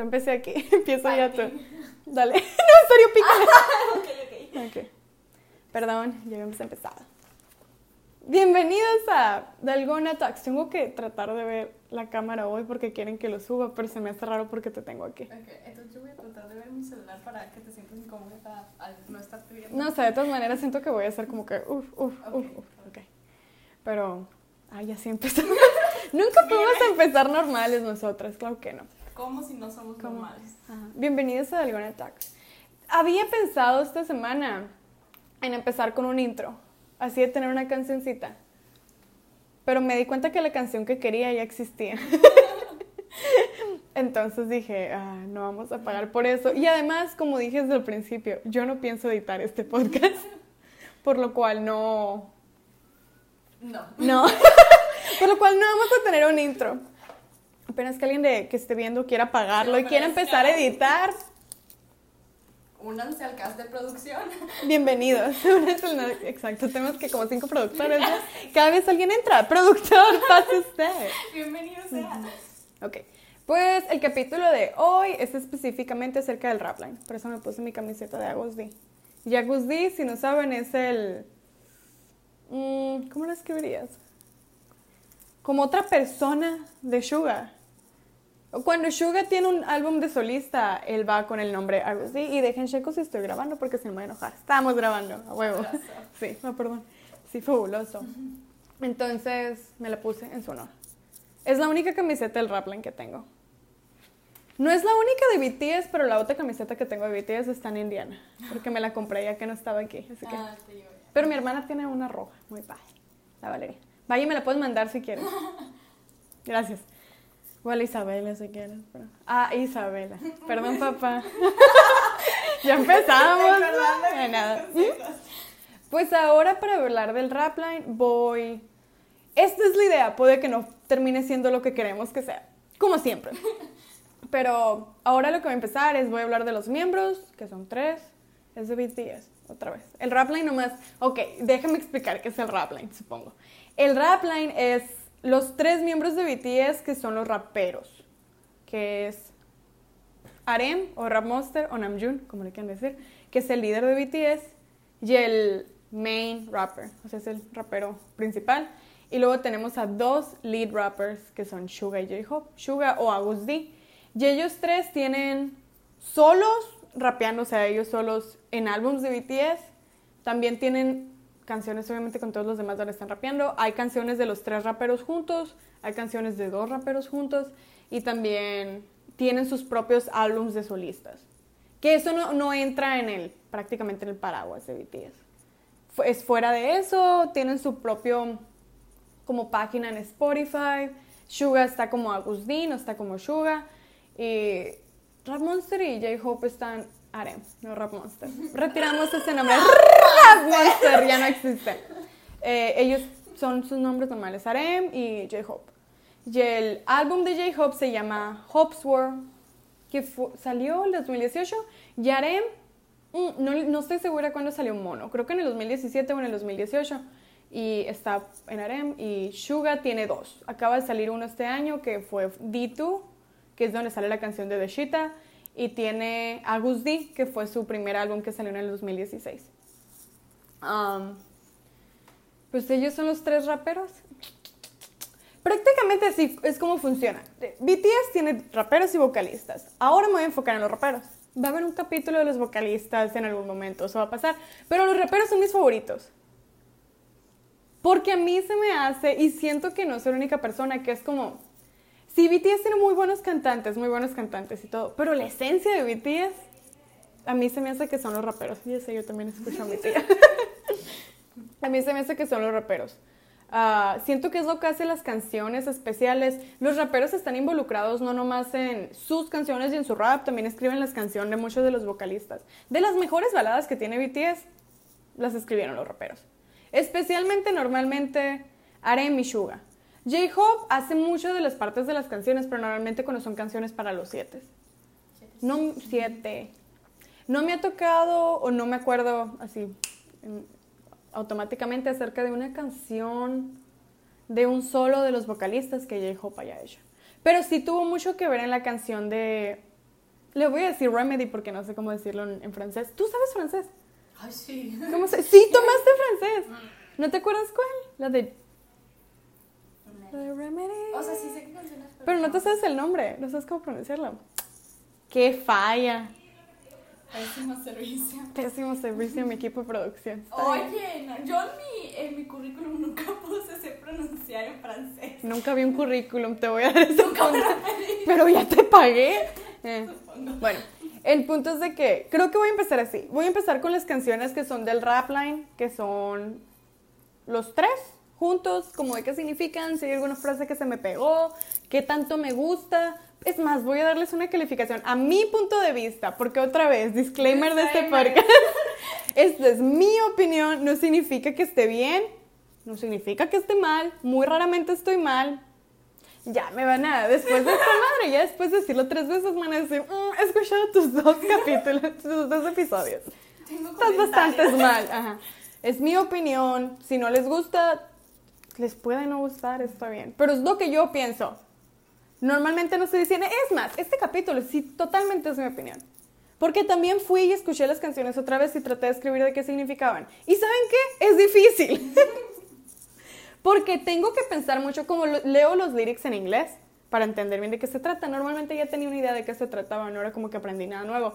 Yo empecé aquí, empiezo ya tú. Dale. no, serio, pícale. ok, ok. ok. Perdón, ya habíamos empezado. Bienvenidos a Dalgona Talks. Tengo que tratar de ver la cámara hoy porque quieren que lo suba, pero se me hace raro porque te tengo aquí. Ok, entonces yo voy a tratar de ver mi celular para que te sientas incómoda al no estarte viendo. No sé, de todas maneras siento que voy a hacer como que uff, uff, uff, uff. Ok. Pero, ay, ya sí empezamos. Nunca podemos empezar normales nosotras, claro que no. ¿Cómo si no somos ¿Cómo? normales? Ajá. Bienvenidos a Dalgona Talks. Había pensado esta semana en empezar con un intro, así de tener una cancioncita. Pero me di cuenta que la canción que quería ya existía. Entonces dije, ah, no vamos a pagar por eso. Y además, como dije desde el principio, yo no pienso editar este podcast. Por lo cual no. No. No. por lo cual no vamos a tener un intro. Apenas que alguien de, que esté viendo quiera pagarlo y quiera empezar a editar, Únanse al cast de producción. Bienvenidos. Exacto, tenemos que como cinco productores. Cada vez alguien entra. Productor, pase usted. Bienvenido sea. Ok, pues el capítulo de hoy es específicamente acerca del Rapline. Por eso me puse mi camiseta de Agus D. Y Agus D, si no saben, es el... mm, ¿Cómo lo escribirías? Como otra persona de Suga. Cuando Suga tiene un álbum de solista, él va con el nombre Agus D. Y dejen checo si estoy grabando porque se me va a enojar. Estamos grabando, a huevo. Sí, no, perdón. Sí, fabuloso. Entonces me la puse en su honor. Es la única camiseta del Rapline que tengo. No es la única de BTS, pero la otra camiseta que tengo de BTS está en Indiana. Porque me la compré ya que no estaba aquí. Así que... Ah. Pero mi hermana tiene una roja, muy padre. La Valeria. Vaya, me la puedes mandar si quieres. Gracias. Igual Isabela si quieres. pero- Ah, Isabela. Perdón, papá. ya empezamos. De nada. Pues ahora para hablar del Rapline voy... Esta es la idea, puede que no termine siendo lo que queremos que sea, como siempre. Pero ahora lo que voy a empezar es voy a hablar de los miembros, que son tres, es de BTS, otra vez. El Rapline nomás, ok, déjame explicar qué es el Rapline, supongo. El Rapline es los tres miembros de BTS que son los raperos, que es Arem o Rap Monster o Namjoon, como le quieran decir, que es el líder de BTS y el main rapper, o sea, es el rapero principal. Y luego tenemos a dos lead rappers que son Suga y J-Hope, Suga o Agus D. Y ellos tres tienen solos rapeando, o sea, ellos solos en álbums de BTS. También tienen canciones, obviamente, con todos los demás donde están rapeando. Hay canciones de los tres raperos juntos, hay canciones de dos raperos juntos y también tienen sus propios álbums de solistas. Que eso no, entra en el, prácticamente en el paraguas de BTS. Es fuera de eso, tienen su propio como página en Spotify. Suga está como Agus D, no está como Suga. Y Rap Monster y J-Hope están Arem, no Rap Monster. Retiramos ese nombre. Rap Monster ya no existe. Eh, ellos son sus nombres normales, Arem y J-Hope. Y el álbum de J-Hope se llama Hope's World, que salió en el 2018. Y Arem, mm, no, no estoy segura cuándo salió Mono, creo que en el 2017 o en el 2018. Y está en Arem. Y Suga tiene dos. Acaba de salir uno este año que fue D2, que es donde sale la canción de The Shita. Y tiene Agus D, que fue su primer álbum que salió en el 2016. Um, pues ellos son los tres raperos. Prácticamente así es como funciona. BTS tiene raperos y vocalistas. Ahora me voy a enfocar en los raperos. Va a haber un capítulo de los vocalistas en algún momento, eso va a pasar. Pero los raperos son mis favoritos. Porque a mí se me hace, y siento que no soy la única persona, que es como, sí, BTS tiene muy buenos cantantes, muy buenos cantantes y todo, pero la esencia de BTS, a mí se me hace que son los raperos. Y ese yo también escucho a mi tía. a mí se me hace que son los raperos. Ah, siento que es lo que hace las canciones especiales. Los raperos están involucrados no nomás en sus canciones y en su rap, también escriben las canciones de muchos de los vocalistas. De las mejores baladas que tiene BTS, las escribieron los raperos. Especialmente normalmente Arem y Suga. J-Hope hace mucho de las partes de las canciones, pero normalmente cuando son canciones para los siete. No, siete. No me ha tocado o no me acuerdo así en- automáticamente acerca de una canción de un solo de los vocalistas que J-Hope haya hecho. Pero sí tuvo mucho que ver en la canción de Le voy a decir remedy porque no sé cómo decirlo en, en francés. ¿Tú sabes francés? Ay, sí. ¿Cómo se? Sí, tomaste francés. ¿No te acuerdas cuál? La de... De remedy. O sea, sí sé qué canciones. Pero no te sabes el nombre, no sabes cómo pronunciarlo. ¡Qué falla! Pésimo servicio. Pésimo servicio en mi equipo de producción. Oye, no, yo en mi, en mi currículum nunca puse sé pronunciar en francés. Nunca vi un currículum, te voy a dar ese punto. Pero ya te pagué. Eh. Bueno, el punto es de que creo que voy a empezar así. Voy a empezar con las canciones que son del rap line, que son los tres juntos, como de qué significan, si hay alguna frase que se me pegó, qué tanto me gusta. Es más, voy a darles una calificación a mi punto de vista, porque otra vez, disclaimer de este podcast. Esta es mi opinión, no significa que esté bien, no significa que esté mal, muy raramente estoy mal. Ya me van a, después de esta madre, ya después de decirlo tres veces, me van a decir, "Mm, he escuchado tus dos capítulos, tus dos episodios. Tengo Estás bastante mal. Ajá. Es mi opinión. Si no les gusta, les puede no gustar, está bien. Pero es lo que yo pienso. Normalmente no estoy diciendo, es más, este capítulo sí totalmente es mi opinión. Porque también fui y escuché las canciones otra vez y traté de escribir de qué significaban. ¿Y saben qué? Es difícil. Porque tengo que pensar mucho como lo- leo los lyrics en inglés para entender bien de qué se trata. Normalmente ya tenía una idea de qué se trataba, no era como que aprendí nada nuevo.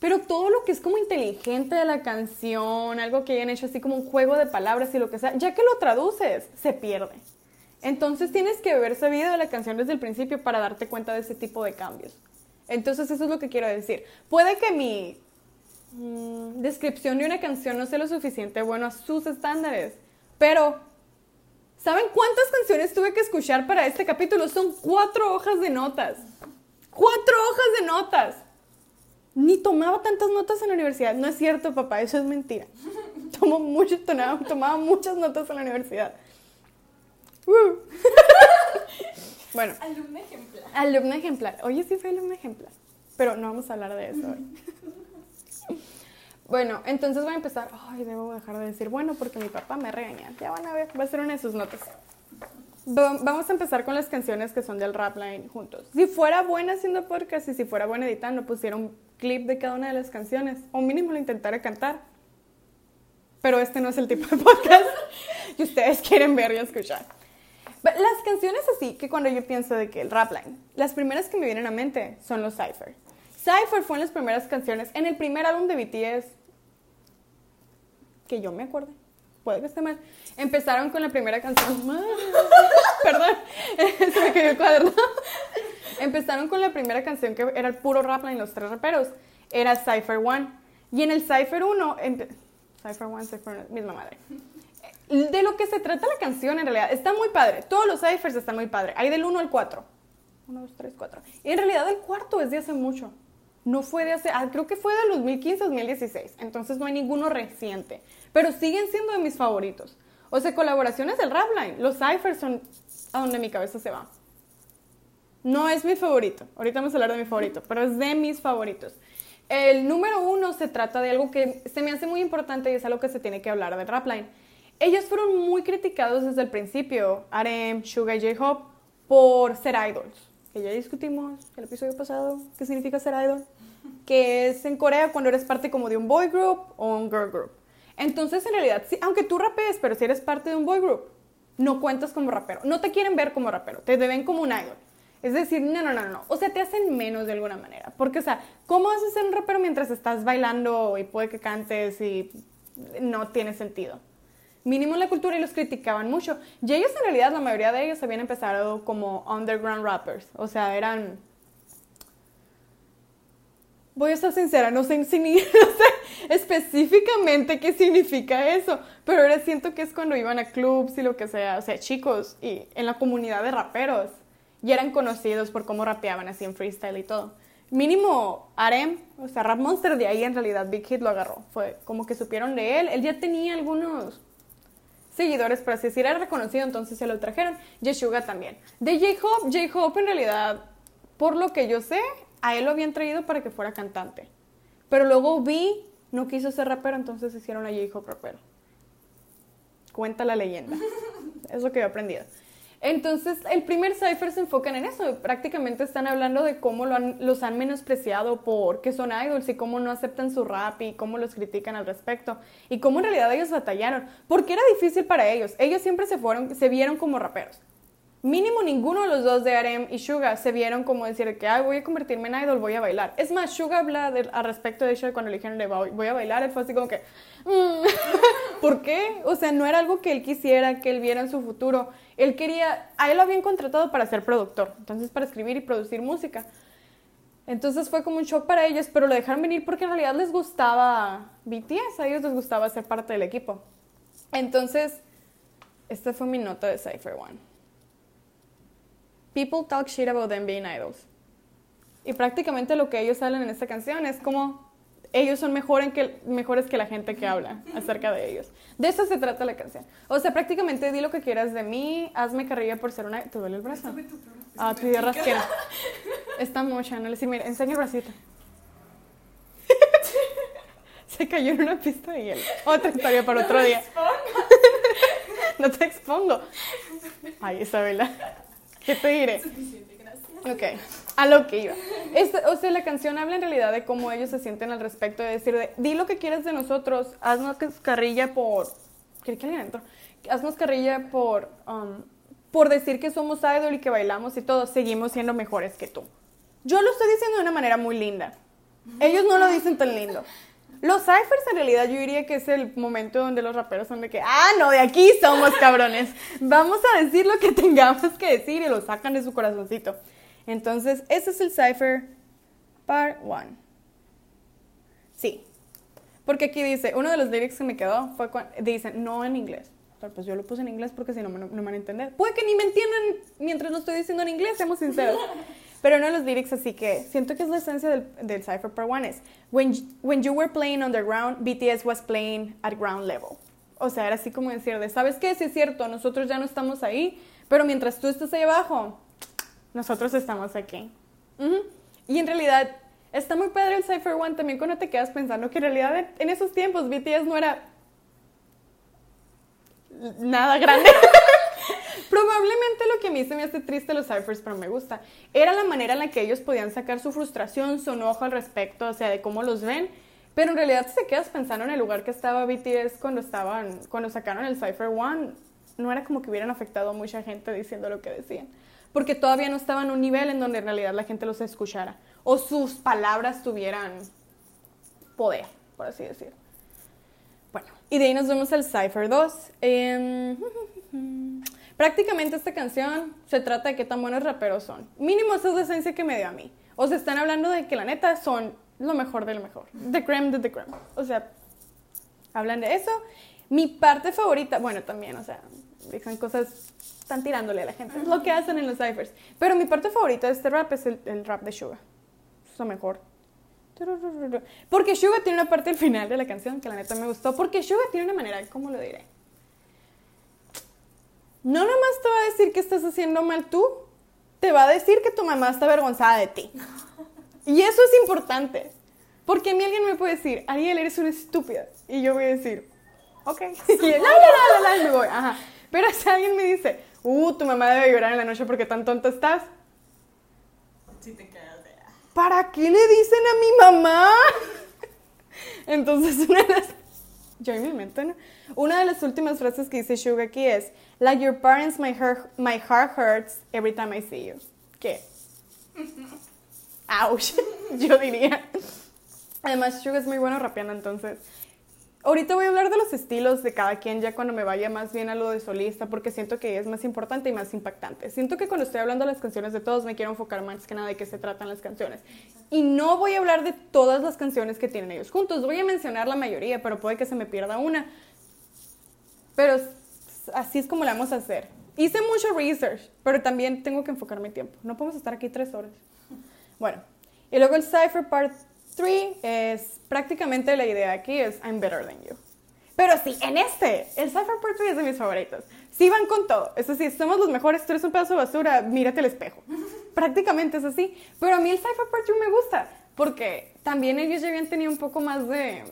Pero todo lo que es como inteligente de la canción, algo que hayan hecho así como un juego de palabras y lo que sea, ya que lo traduces, se pierde. Entonces tienes que ese video de la canción desde el principio para darte cuenta de ese tipo de cambios. Entonces eso es lo que quiero decir. Puede que mi mm, descripción de una canción no sea lo suficiente bueno a sus estándares, pero ¿saben cuántas canciones tuve que escuchar para este capítulo? Son cuatro hojas de notas. Cuatro hojas de notas. Ni tomaba tantas notas en la universidad. No es cierto, papá, eso es mentira. Tomo mucho, tomaba, tomaba muchas notas en la universidad. Uh. bueno, Alumna ejemplar. alumna ejemplar. Oye, sí fue alumna ejemplar. Pero no vamos a hablar de eso hoy. Bueno, entonces voy a empezar. Ay, debo dejar de decir bueno porque mi papá me regaña. Ya van a ver, va a ser una de sus notas. Va- Vamos a empezar con las canciones que son del rap line juntos. Si fuera buena haciendo podcast y si fuera buena editando, pusiera un clip de cada una de las canciones. O mínimo lo intentara cantar. Pero este no es el tipo de podcast que ustedes quieren ver y escuchar. But Las canciones así, que cuando yo pienso de que el rap line, las primeras que me vienen a mente son los Cypher. Cypher fue en las primeras canciones, en el primer álbum de BTS, que yo me acuerde, puede que esté mal, empezaron con la primera canción, perdón, se me cayó el cuaderno, empezaron con la primera canción que era el puro rap line, los tres raperos, era Cypher One, y en el Cypher 1, empe- Cypher One, Cypher 1, misma madre. De lo que se trata la canción en realidad, está muy padre. Todos los ciphers están muy padre. Hay del 1 al 4. 1, 2, 3, 4. Y en realidad el cuarto es de hace mucho. No fue de hace, ah, creo que fue del 2015, 2016. Entonces no hay ninguno reciente. Pero siguen siendo de mis favoritos. O sea, colaboraciones del Rapline. Los ciphers son a donde mi cabeza se va. No es mi favorito. Ahorita vamos a hablar de mi favorito, pero es de mis favoritos. El número uno se trata de algo que se me hace muy importante y es algo que se tiene que hablar del Rapline. Ellos fueron muy criticados desde el principio, RM, Suga y J-Hope, por ser idols. Que ya discutimos el episodio pasado qué significa ser idol. Que es en Corea cuando eres parte como de un boy group o un girl group. Entonces, en realidad, sí, aunque tú rapees, pero si eres parte de un boy group, no cuentas como rapero. No te quieren ver como rapero, te ven como un idol. Es decir, no, no, no, no. O sea, te hacen menos de alguna manera. Porque, o sea, ¿cómo ser un rapero mientras estás bailando y puede que cantes y no tiene sentido? Mínimo la cultura y los criticaban mucho. Y ellos, en realidad, la mayoría de ellos habían empezado como underground rappers. O sea, eran Voy a estar sincera, no sé, no sé específicamente qué significa eso, pero ahora siento que es cuando iban a clubs y lo que sea, o sea, chicos, y en la comunidad de raperos, y eran conocidos por cómo rapeaban así en freestyle y todo. Mínimo Arem, o sea, Rap Monster, de ahí en realidad Big Hit lo agarró, fue como que supieron de él, él ya tenía algunos seguidores, por así decir, era reconocido, entonces se lo trajeron. Yeshuga también. De J-Hope, J-Hope en realidad, por lo que yo sé, a él lo habían traído para que fuera cantante. Pero luego vi, no quiso ser rapero, entonces hicieron a J-Hope rapero. Cuenta la leyenda. es lo que yo he aprendido. Entonces, el primer cipher se enfocan en eso. Prácticamente están hablando de cómo han- los han menospreciado porque son idols y cómo no aceptan su rap y cómo los critican al respecto. Y cómo en realidad ellos batallaron. Porque era difícil para ellos. Ellos siempre se, fueron, se vieron como raperos. Mínimo ninguno de los dos de RM y Suga se vieron como decir que Ay, voy a convertirme en idol, voy a bailar. Es más, Suga habla al respecto de eso cuando le dijeron voy a bailar, él fue así como que, "Mm, ¿por qué? O sea, no era algo que él quisiera, que él viera en su futuro. Él quería, a él lo habían contratado para ser productor, entonces para escribir y producir música. Entonces fue como un shock para ellos, pero lo dejaron venir porque en realidad les gustaba BTS, a ellos les gustaba ser parte del equipo. Entonces, esta fue mi nota de Cypher One. People talk shit about them being idols. Y prácticamente lo que ellos hablan en esta canción es como ellos son mejor que, mejores que la gente que habla acerca de ellos. De eso se trata la canción. O sea, prácticamente di lo que quieras de mí, hazme carrilla por ser una... ¿Te duele el brazo? Tu. Ah, tu idea rasquera. Está mucha, no le decir, mira, enseña el bracito. Se cayó en una pista de hielo. Otra historia para otro día. No te expongo. Ay, Isabela. ¿Qué te diré? Ok, a lo que iba. O sea, la canción habla en realidad de cómo ellos se sienten al respecto, de decir, de, di lo que quieras de nosotros, haznos carrilla por... ¿Qué que? Haznos carrilla por, um, por decir que somos idol y que bailamos y todo, seguimos siendo mejores que tú. Yo lo estoy diciendo de una manera muy linda. Ellos no lo dicen tan lindo. Los ciphers en realidad yo diría que es el momento donde los raperos son de que, ah, no, de aquí somos cabrones. Vamos a decir lo que tengamos que decir y lo sacan de su corazoncito. Entonces, ese es el cipher part one. Sí. Porque aquí dice, uno de los lyrics que me quedó fue cuando dice, no en inglés. Pero pues yo lo puse en inglés porque si no, no me van a entender. Puede que ni me entiendan mientras lo estoy diciendo en inglés, seamos sinceros. Pero uno de los lyrics así que siento que es la esencia del, del Cypher Part 1 es when, when you were playing underground, BTS was playing at ground level. O sea, era así como decir, de, ¿sabes qué? Sí es cierto, nosotros ya no estamos ahí, pero mientras tú estás ahí abajo, nosotros estamos aquí. Ujú. Y en realidad, está muy padre el Cypher One también cuando te quedas pensando que en realidad en esos tiempos BTS no era nada grande. Probablemente lo que a mí se me hace triste los ciphers, pero me gusta, era la manera en la que ellos podían sacar su frustración, su enojo al respecto, o sea, de cómo los ven. Pero en realidad, si te quedas pensando en el lugar que estaba BTS cuando estaban, cuando sacaron el Cypher One, no era como que hubieran afectado a mucha gente diciendo lo que decían. Porque todavía no estaban en un nivel en donde en realidad la gente los escuchara. O sus palabras tuvieran poder, por así decir. Bueno, y de ahí nos vemos al Cypher 2. Em, prácticamente esta canción se trata de qué tan buenos raperos son. Mínimo esa es la esencia que me dio a mí. O sea, están hablando de que la neta son lo mejor de lo mejor. The creme de the creme. O sea, hablan de eso. Mi parte favorita, bueno, también, o sea, dicen cosas, están tirándole a la gente. Es lo que hacen en los ciphers. Pero mi parte favorita de este rap es el, el rap de Suga. Es lo mejor. Porque Suga tiene una parte al final de la canción que la neta me gustó. Porque Suga tiene una manera, ¿cómo lo diré? No nomás te va a decir que estás haciendo mal tú, te va a decir que tu mamá está avergonzada de ti. Y eso es importante. Porque a mí alguien me puede decir, Ariel, eres una estúpida. Y yo voy a decir, ok. Y la, la, la, la, y me voy. Ajá. Pero si alguien me dice, uh, tu mamá debe llorar en la noche porque tan tonta estás. Si te quedas de. ¿Para qué le dicen a mi mamá? Entonces, una de las. Yo en mi mente, ¿no? Una de las últimas frases que dice Suga aquí es: Like your parents, my heart, my heart hurts every time I see you. ¿Qué? Ouch, yo diría. Además, Suga es muy bueno rapeando, entonces. Ahorita voy a hablar de los estilos de cada quien ya cuando me vaya más bien a lo de solista, porque siento que es más importante y más impactante. Siento que cuando estoy hablando de las canciones de todos me quiero enfocar más que nada de qué se tratan las canciones. Y no voy a hablar de todas las canciones que tienen ellos juntos, voy a mencionar la mayoría, pero puede que se me pierda una. Pero así es como la vamos a hacer. Hice mucho research, pero también tengo que enfocar mi tiempo. No podemos estar aquí tres horas. Bueno, y luego el Cypher Part 3 es prácticamente la idea aquí es I'm better than you. Pero sí, en este, el Cypher Part 3 es de mis favoritos. Sí van con todo. Es así, somos los mejores, tú eres un pedazo de basura, mírate el espejo. Prácticamente es así. Pero a mí el Cypher Part 3 me gusta, porque también ellos ya habían tenido un poco más de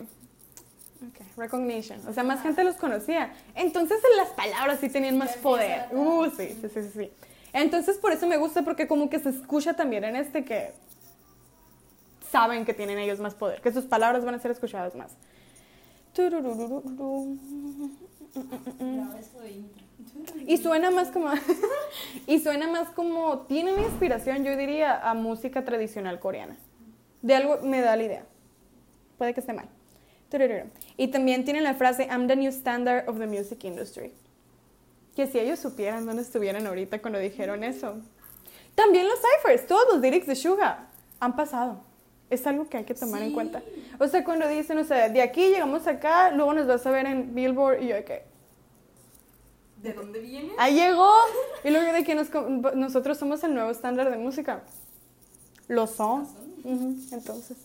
Ok, recognition. O sea, más gente los conocía. Entonces las palabras sí tenían más poder. Uh, sí, sí, sí, sí, sí. Entonces por eso me gusta porque como que se escucha también en este que saben que tienen ellos más poder, que sus palabras van a ser escuchadas más. Y suena más como y suena más como tienen inspiración, yo diría, a música tradicional coreana. De algo me da la idea. Puede que esté mal. Y también tienen la frase I'm the new standard of the music industry. Que si ellos supieran dónde estuvieran ahorita cuando dijeron eso. También los ciphers, todos los lyrics de Suga han pasado. Es algo que hay que tomar en Sí. cuenta. O sea, cuando dicen, o sea, de aquí llegamos acá, luego nos vas a ver en Billboard y yo, ¿qué? ¿De dónde viene? Ahí llegó. Y luego de que nos nosotros somos el nuevo estándar de música. Lo son. Ujú, entonces.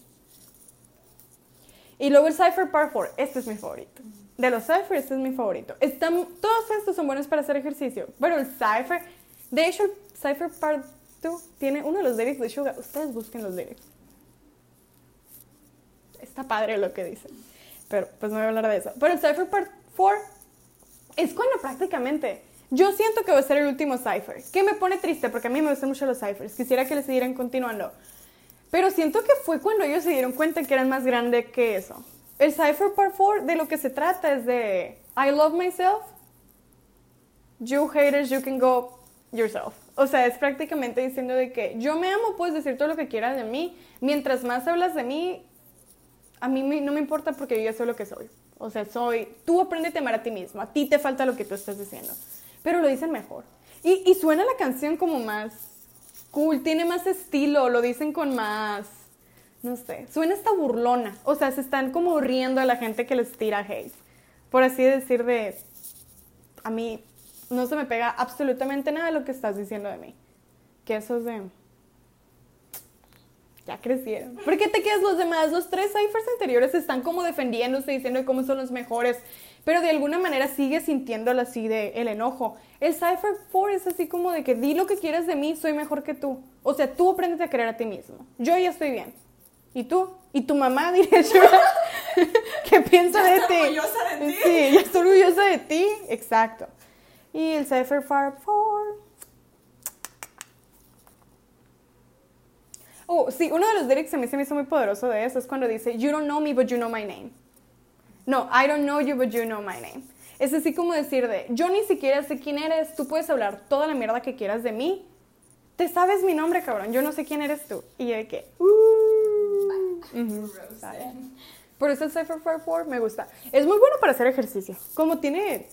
Y luego el Cypher Part 4. Este es mi favorito. De los Cypher, este es mi favorito. Están, todos estos son buenos para hacer ejercicio. Pero el Cypher. De hecho, el Cypher Part 2 tiene uno de los lyrics de Suga. Ustedes busquen los lyrics. Está padre lo que dicen. Pero pues no voy a hablar de eso. Pero el Cypher Part 4 es cuando prácticamente yo siento que va a ser el último cipher, que me pone triste porque a mí me gustan mucho los ciphers, quisiera que le siguieran continuando. Pero siento que fue cuando ellos se dieron cuenta que eran más grande que eso. El cipher part 4 de lo que se trata es de I love myself. You haters, you can go yourself. O sea, es prácticamente diciendo de que yo me amo, puedes decir todo lo que quieras de mí. Mientras más hablas de mí, a mí no me importa porque yo soy lo que soy. O sea, soy, tú aprendes a amar a ti mismo, a ti te falta lo que tú estás diciendo. Pero lo dicen mejor. Y, suena la canción como más cool, tiene más estilo, lo dicen con más, no sé, suena esta burlona. O sea, se están como riendo a la gente que les tira hate. Por así decir de, a mí no se me pega absolutamente nada lo que estás diciendo de mí. Que eso es de... Ya crecieron. ¿Por qué te quedas los demás? Los tres ciphers anteriores están como defendiéndose, diciendo cómo son los mejores, pero de alguna manera sigue sintiéndolo así de el enojo. El cipher 4 es así como de que di lo que quieras de mí, soy mejor que tú. O sea, tú aprendes a creer a ti mismo. Yo ya estoy bien. ¿Y tú? ¿Y tu mamá, diría yo? ¿Qué piensa de ti? orgullosa de ti. Sí, ya estoy orgullosa de ti. Exacto. Y el cipher 4 Oh, sí, uno de los lyrics a mí se me hizo muy poderoso de eso es cuando dice, You don't know me, but you know my name. No, I don't know you, but you know my name. Es así como decir de, yo ni siquiera sé quién eres, tú puedes hablar toda la mierda que quieras de mí. Te sabes mi nombre, cabrón, yo no sé quién eres tú. Y yo de que, uh, vale. Por eso el Cypher 4 me gusta. Es muy bueno para hacer ejercicio. Como tiene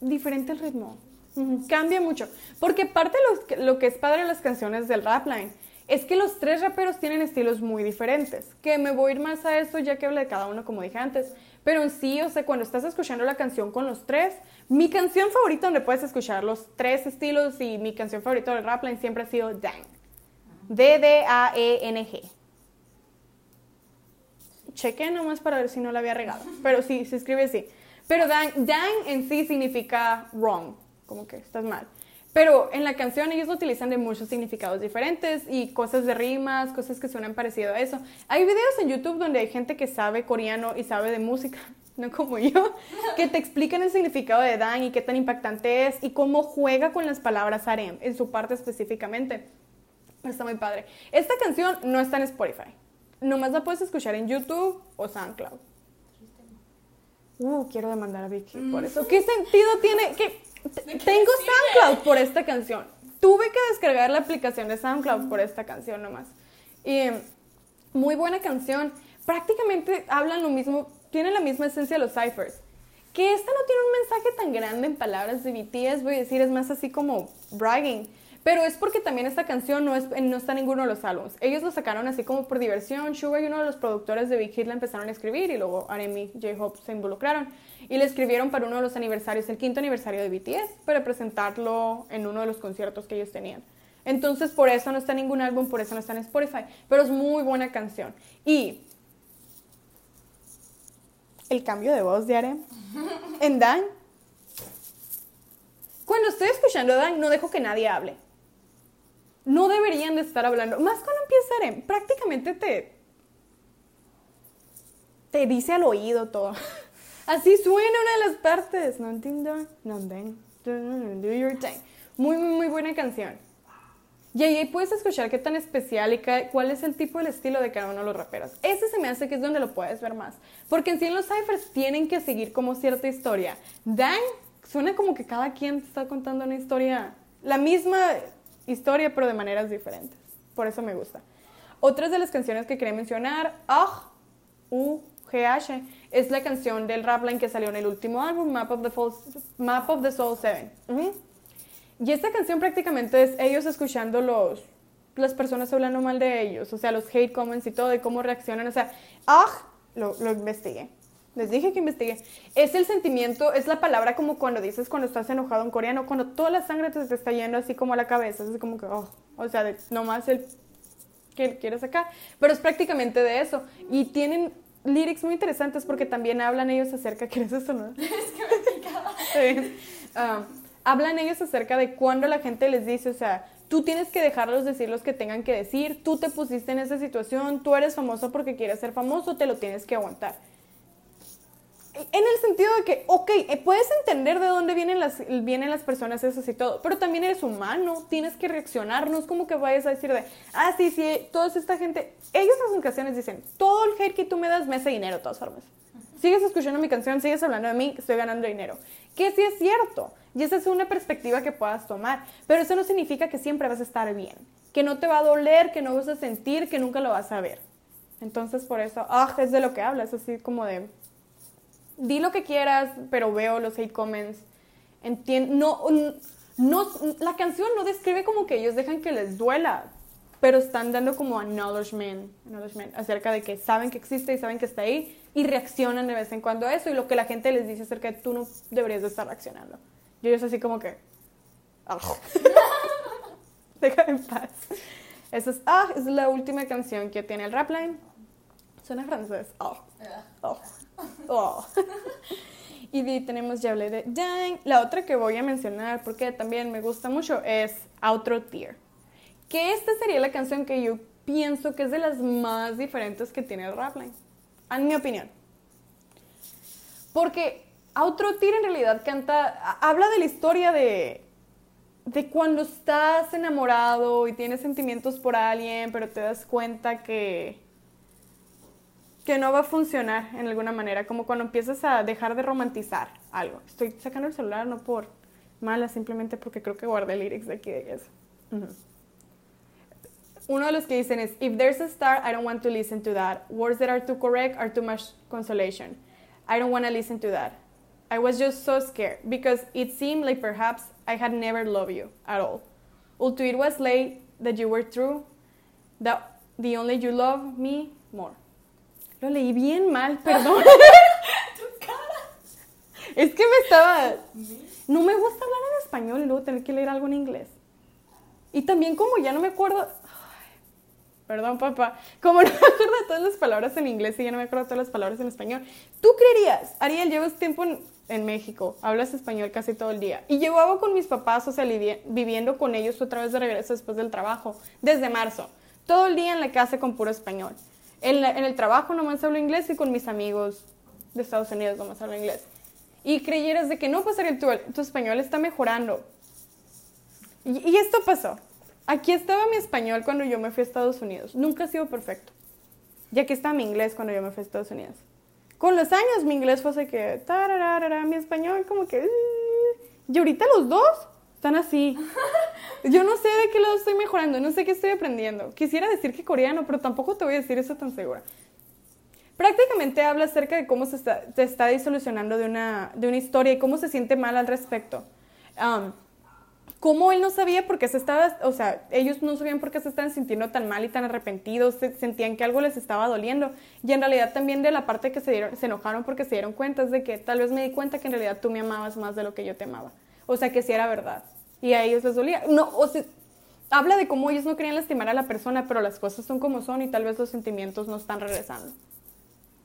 diferente el ritmo. Ujú, Cambia mucho. Porque parte de que- lo que es padre de las canciones del Rapline es que los tres raperos tienen estilos muy diferentes. Que me voy a ir más a eso ya que hablé de cada uno, como dije antes. Pero en sí, o sea, cuando estás escuchando la canción con los tres, mi canción favorita donde puedes escuchar los tres estilos y mi canción favorita del Rapline siempre ha sido Dang. D-D-A-E-N-G. Chequé nomás para ver si no la había regado. Pero sí, se escribe así. Pero dang, dang en sí significa wrong, como que estás mal. Pero en la canción ellos lo utilizan de muchos significados diferentes y cosas de rimas, cosas que suenan parecido a eso. Hay videos en YouTube donde hay gente que sabe coreano y sabe de música, no como yo, que te explican el significado de dang y qué tan impactante es y cómo juega con las palabras harem en su parte específicamente. Está muy padre. Esta canción no está en Spotify. Nomás la puedes escuchar en YouTube o SoundCloud. Uh, quiero demandar a Vicky por eso. ¿Qué sentido tiene? que ¿De qué Tengo? SoundCloud por esta canción. Tuve que descargar la aplicación de SoundCloud por esta canción nomás. Y muy buena canción. Prácticamente hablan lo mismo, tienen la misma esencia de los ciphers. Que esta no tiene un mensaje tan grande en palabras de BTS, voy a decir, es más así como bragging. Pero es porque también esta canción no, es, no está en ninguno de los álbumes. Ellos lo sacaron así como por diversión. Suga y uno de los productores de Big Hit la empezaron a escribir y luego RM y J-Hope se involucraron. Y le escribieron para uno de los aniversarios, el quinto aniversario de BTS, para presentarlo en uno de los conciertos que ellos tenían. Entonces por eso no está en ningún álbum, por eso no está en Spotify. Pero es muy buena canción. Y el cambio de voz de Arem en Dan. Cuando estoy escuchando Dan, no dejo que nadie hable. No deberían de estar hablando. Más cuando empieza Arem, prácticamente te, te dice al oído todo. Así suena una de las partes. No entiendo, no ven, do your thing. Muy, muy, muy buena canción. Y ahí puedes escuchar qué tan especial y cuál es el tipo del estilo de cada uno de los raperos. Ese se me hace que es donde lo puedes ver más. Porque en sí en los ciphers tienen que seguir como cierta historia. Dan suena como que cada quien está contando una historia, la misma historia, pero de maneras diferentes. Por eso me gusta. Otras de las canciones que quería mencionar, Ah, UGH, es la canción del Rapline que salió en el último álbum, Map of the, Fol- Map of the Soul 7. Ujú. Y esta canción prácticamente es ellos escuchando los, las personas hablando mal de ellos, o sea, los hate comments y todo, y cómo reaccionan. O sea, ah, lo, lo investigué. Les dije que investigué. Es el sentimiento, es la palabra como cuando dices cuando estás enojado en coreano, cuando toda la sangre te, está yendo así como a la cabeza, es como que, oh, o sea, de- nomás el que quieres sacar. Pero es prácticamente de eso. Y tienen lyrics muy interesantes porque también hablan ellos acerca, ¿quieres esto, no? Es que me. Ah, hablan ellos acerca de cuando la gente les dice, o sea, tú tienes que dejarlos decir los que tengan que decir, tú te pusiste en esa situación, tú eres famoso porque quieres ser famoso, te lo tienes que aguantar. En el sentido de que, ok, eh, puedes entender de dónde vienen las, vienen las personas esas y todo, pero también eres humano, tienes que reaccionar, no es como que vayas a decir de, ah, sí, sí, toda esta gente, ellos en sus canciones dicen, todo el hate que tú me das me hace dinero de todas formas. Sigues escuchando mi canción, sigues hablando de mí, estoy ganando dinero. Que sí es cierto, y esa es una perspectiva que puedas tomar, pero eso no significa que siempre vas a estar bien, que no te va a doler, que no vas a sentir, que nunca lo vas a ver. Entonces por eso, ah, es de lo que hablas, así como de, di lo que quieras, pero veo los hate comments. Entien no, no, la canción no describe como que ellos dejan que les duela, pero están dando como acknowledgement, acknowledgement acerca de que saben que existe y saben que está ahí y reaccionan de vez en cuando a eso y lo que la gente les dice acerca de tú no deberías de estar reaccionando. Y ellos así como que... "Ah". Déjame en paz. Esa es, ah, es la última canción que tiene el rapline. Suena francés. Ah. Oh. Oh. y tenemos, ya hablé de Dang. La otra que voy a mencionar, porque también me gusta mucho, es Outro Tear. Que esta sería la canción que yo pienso que es de las más diferentes que tiene el Rapline. En mi opinión. Porque Outro Tear en realidad canta, habla de la historia de, de cuando estás enamorado y tienes sentimientos por alguien, pero te das cuenta que que no va a funcionar en alguna manera, como cuando empiezas a dejar de romantizar algo. Estoy sacando el celular no por mala, simplemente porque creo que guardé lyrics de aquí de eso. Uno de los que dicen es, if there's a star, I don't want to listen to that. Words that are too correct are too much consolation. I don't want to listen to that. I was just so scared because it seemed like perhaps I had never loved you at all. Until it was late that you were true, that the only you love me more. Lo leí bien mal, perdón. es que me estaba... No me gusta hablar en español y luego tener que leer algo en inglés. Y también como ya no me acuerdo... Ay, perdón, papá. Como no me acuerdo de todas las palabras en inglés y ya no me acuerdo de todas las palabras en español. ¿Tú creerías, Ariel, llevas tiempo en, en México, hablas español casi todo el día. Y llevaba con mis papás, o sea, viviendo con ellos otra vez de regreso después del trabajo, desde marzo. Todo el día en la casa con puro español. En, la- en el trabajo nomás hablo inglés y con mis amigos de Estados Unidos nomás hablo inglés. Y creyeras de que no, pues Ariel, tu, tu español está mejorando. Y, y esto pasó. Aquí estaba mi español cuando yo me fui a Estados Unidos. Nunca ha sido perfecto. Y aquí está mi inglés cuando yo me fui a Estados Unidos. Con los años mi inglés fue así que... mi español como que... y ahorita los dos están así. Yo no sé de qué lado estoy mejorando, no sé qué estoy aprendiendo. Quisiera decir que coreano, pero tampoco te voy a decir eso tan segura. Prácticamente habla acerca de cómo se está, se está disolucionando de una, de una historia y cómo se siente mal al respecto. Um, cómo él no sabía por qué se estaba, o sea, ellos no sabían por qué se estaban sintiendo tan mal y tan arrepentidos, se- sentían que algo les estaba doliendo. Y en realidad también de la parte que se, dieron, se enojaron porque se dieron cuenta es de que tal vez me di cuenta que en realidad tú me amabas más de lo que yo te amaba. O sea, que sí era verdad. Y a ellos les dolía. No, o sea, habla de cómo ellos no querían lastimar a la persona, pero las cosas son como son y tal vez los sentimientos no están regresando.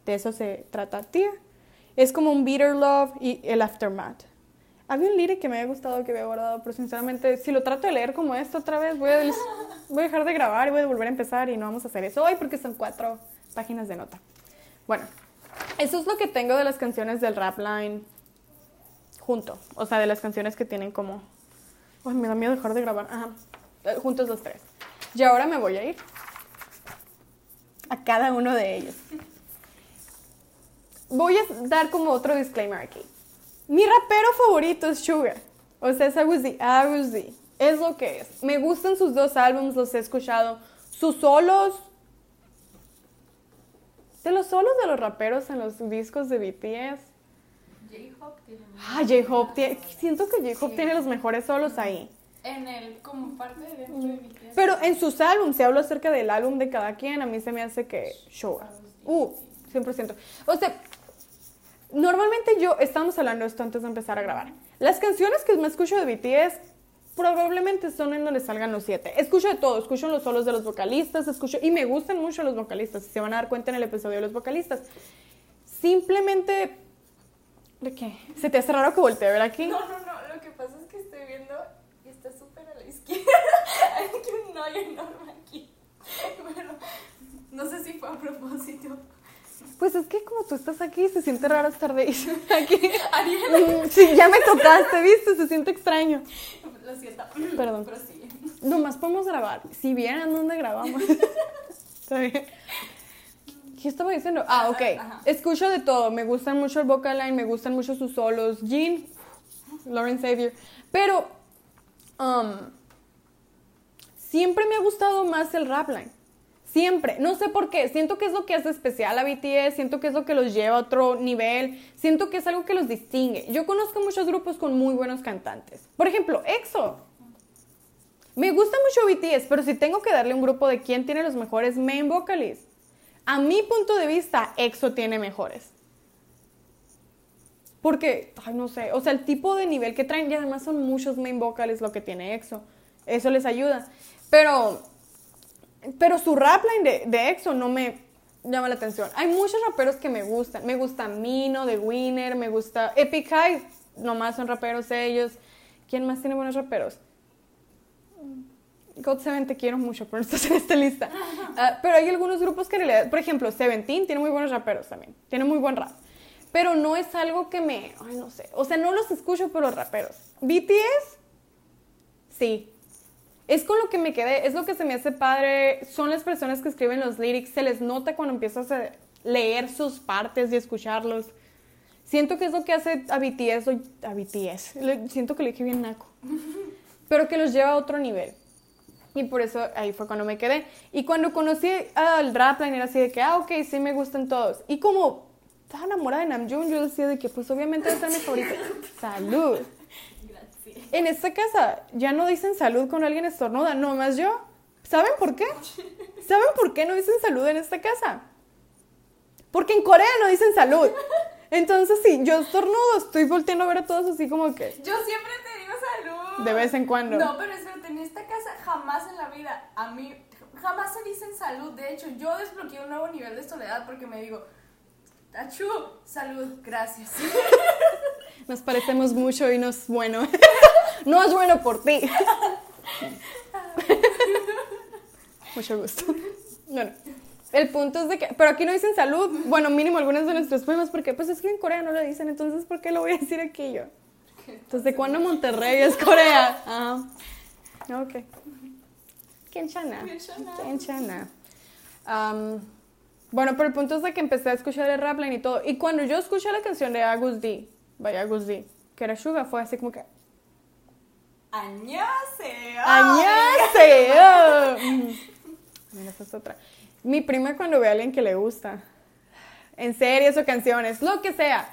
De eso se trata Tear. Es como un bitter love y el aftermath. Había un lyric que me había gustado, que había guardado, pero sinceramente, si lo trato de leer como esto otra vez, voy a, voy a dejar de grabar y voy a volver a empezar y no vamos a hacer eso hoy porque son cuatro páginas de nota. Bueno, Eso es lo que tengo de las canciones del rap line junto. O sea, de las canciones que tienen como... Ay, me da miedo dejar de grabar. Ajá. Eh, Juntos los tres. Y ahora me voy a ir a cada uno de ellos. Voy a dar como otro disclaimer aquí. Mi rapero favorito es Sugar. O sea, es Aguzi. Aguzi. Es lo que es. Me gustan sus dos álbumes, los he escuchado. Sus solos. De los solos de los raperos en los discos de BTS. J-Hope tiene. Ah, J-Hope. tiene- Siento que J-Hope Sí. tiene los mejores solos ahí. En el, como parte de dentro de mi tía. Pero en sus álbumes, si hablo acerca del álbum de cada quien, a mí se me hace que Sugar. Uh, 100%. O sea, normalmente yo, estábamos hablando de esto antes de empezar a grabar. Las canciones que me escucho de BTS probablemente son en donde salgan los siete. Escucho de todo, escucho los solos de los vocalistas, escucho, y me gustan mucho los vocalistas, se van a dar cuenta en el episodio de los vocalistas. Simplemente, ¿de qué? ¿Se te hace raro que voltee a ver aquí? No, no, no. Lo que pasa es que estoy viendo y está súper a la izquierda. Hay un hoyo enorme aquí. Pero no sé si fue a propósito. Pues es que como tú estás aquí, se siente raro estar de aquí. Ariel. Mm, Sí, ya me tocaste, ¿viste? Se siente extraño. Lo siento. Perdón. Pero sí. Nomás podemos grabar. Si vieran dónde grabamos. Está bien. ¿Qué estaba diciendo? Ah, ok. Ajá. Escucho de todo. Me gustan mucho el vocal line, me gustan mucho sus solos. Jean, Lauren Xavier. Pero, um, siempre me ha gustado más el rap line. Siempre. No sé por qué. Siento que es lo que hace especial a BTS. Siento que es lo que los lleva a otro nivel. Siento que es algo que los distingue. Yo conozco muchos grupos con muy buenos cantantes. Por ejemplo, EXO. Me gusta mucho BTS, pero si tengo que darle un grupo de quién tiene los mejores main vocalists, a mi punto de vista, EXO tiene mejores. Porque, ay, no sé, o sea, el tipo de nivel que traen, y además son muchos main vocalists lo que tiene EXO. Eso les ayuda. Pero, pero su rap line de, de EXO no me llama la atención. Hay muchos raperos que me gustan. Me gusta Mino, The Winner, me gusta Epic High, nomás son raperos ellos. ¿Quién más tiene buenos raperos? God Seven te quiero mucho, pero no estás en esta lista. Ah, pero hay algunos grupos que en realidad, por ejemplo, Seventeen tiene muy buenos raperos también, tiene muy buen rap. Pero no es algo que me, ay, no sé, o sea, no los escucho por los raperos. BTS, sí. Es con lo que me quedé, es lo que se me hace padre, son las personas que escriben los lyrics, se les nota cuando empiezas a leer sus partes y escucharlos. Siento que es lo que hace a BTS, a BTS, siento que le dije bien naco, pero que los lleva a otro nivel. Y por eso ahí fue cuando me quedé. Y cuando conocí al Rapline era así de que, ah, ok, sí me gustan todos. Y como estaba enamorada de Namjoon, yo decía de que pues obviamente debe ser mi favorito. Salud. Gracias. En esta casa ya no dicen salud cuando alguien estornuda, no más yo. ¿Saben por qué? ¿Saben por qué no dicen salud en esta casa? Porque en Corea no dicen salud. Entonces, sí, yo estornudo, estoy volteando a ver a todos así como que Yo siempre te salud. de vez en cuando. No, pero espérate, en esta casa jamás en la vida, a mí, jamás se dicen salud. De hecho, yo desbloqueé un nuevo nivel de soledad porque me digo, Tachu, salud, gracias. Nos parecemos mucho y no es bueno. no es bueno por ti. Mucho gusto. Bueno, el punto es de que, pero aquí no dicen salud. Bueno, mínimo algunas de nuestros poemas, porque pues es que en Corea no lo dicen, entonces ¿por qué lo voy a decir aquí yo? Entonces, ¿de cuándo Monterrey es Corea? Ah, ok. Kenchana. Kenchana. Am, bueno, pero el punto es de que empecé a escuchar el rapline y todo. Y cuando yo escuché la canción de Agus D, vaya Agus D, que era Suga, fue así como que, ¡Añase! ¡Añase! Mm. Mira, esa es otra. Mi prima cuando ve a alguien que le gusta, en series o canciones, lo que sea,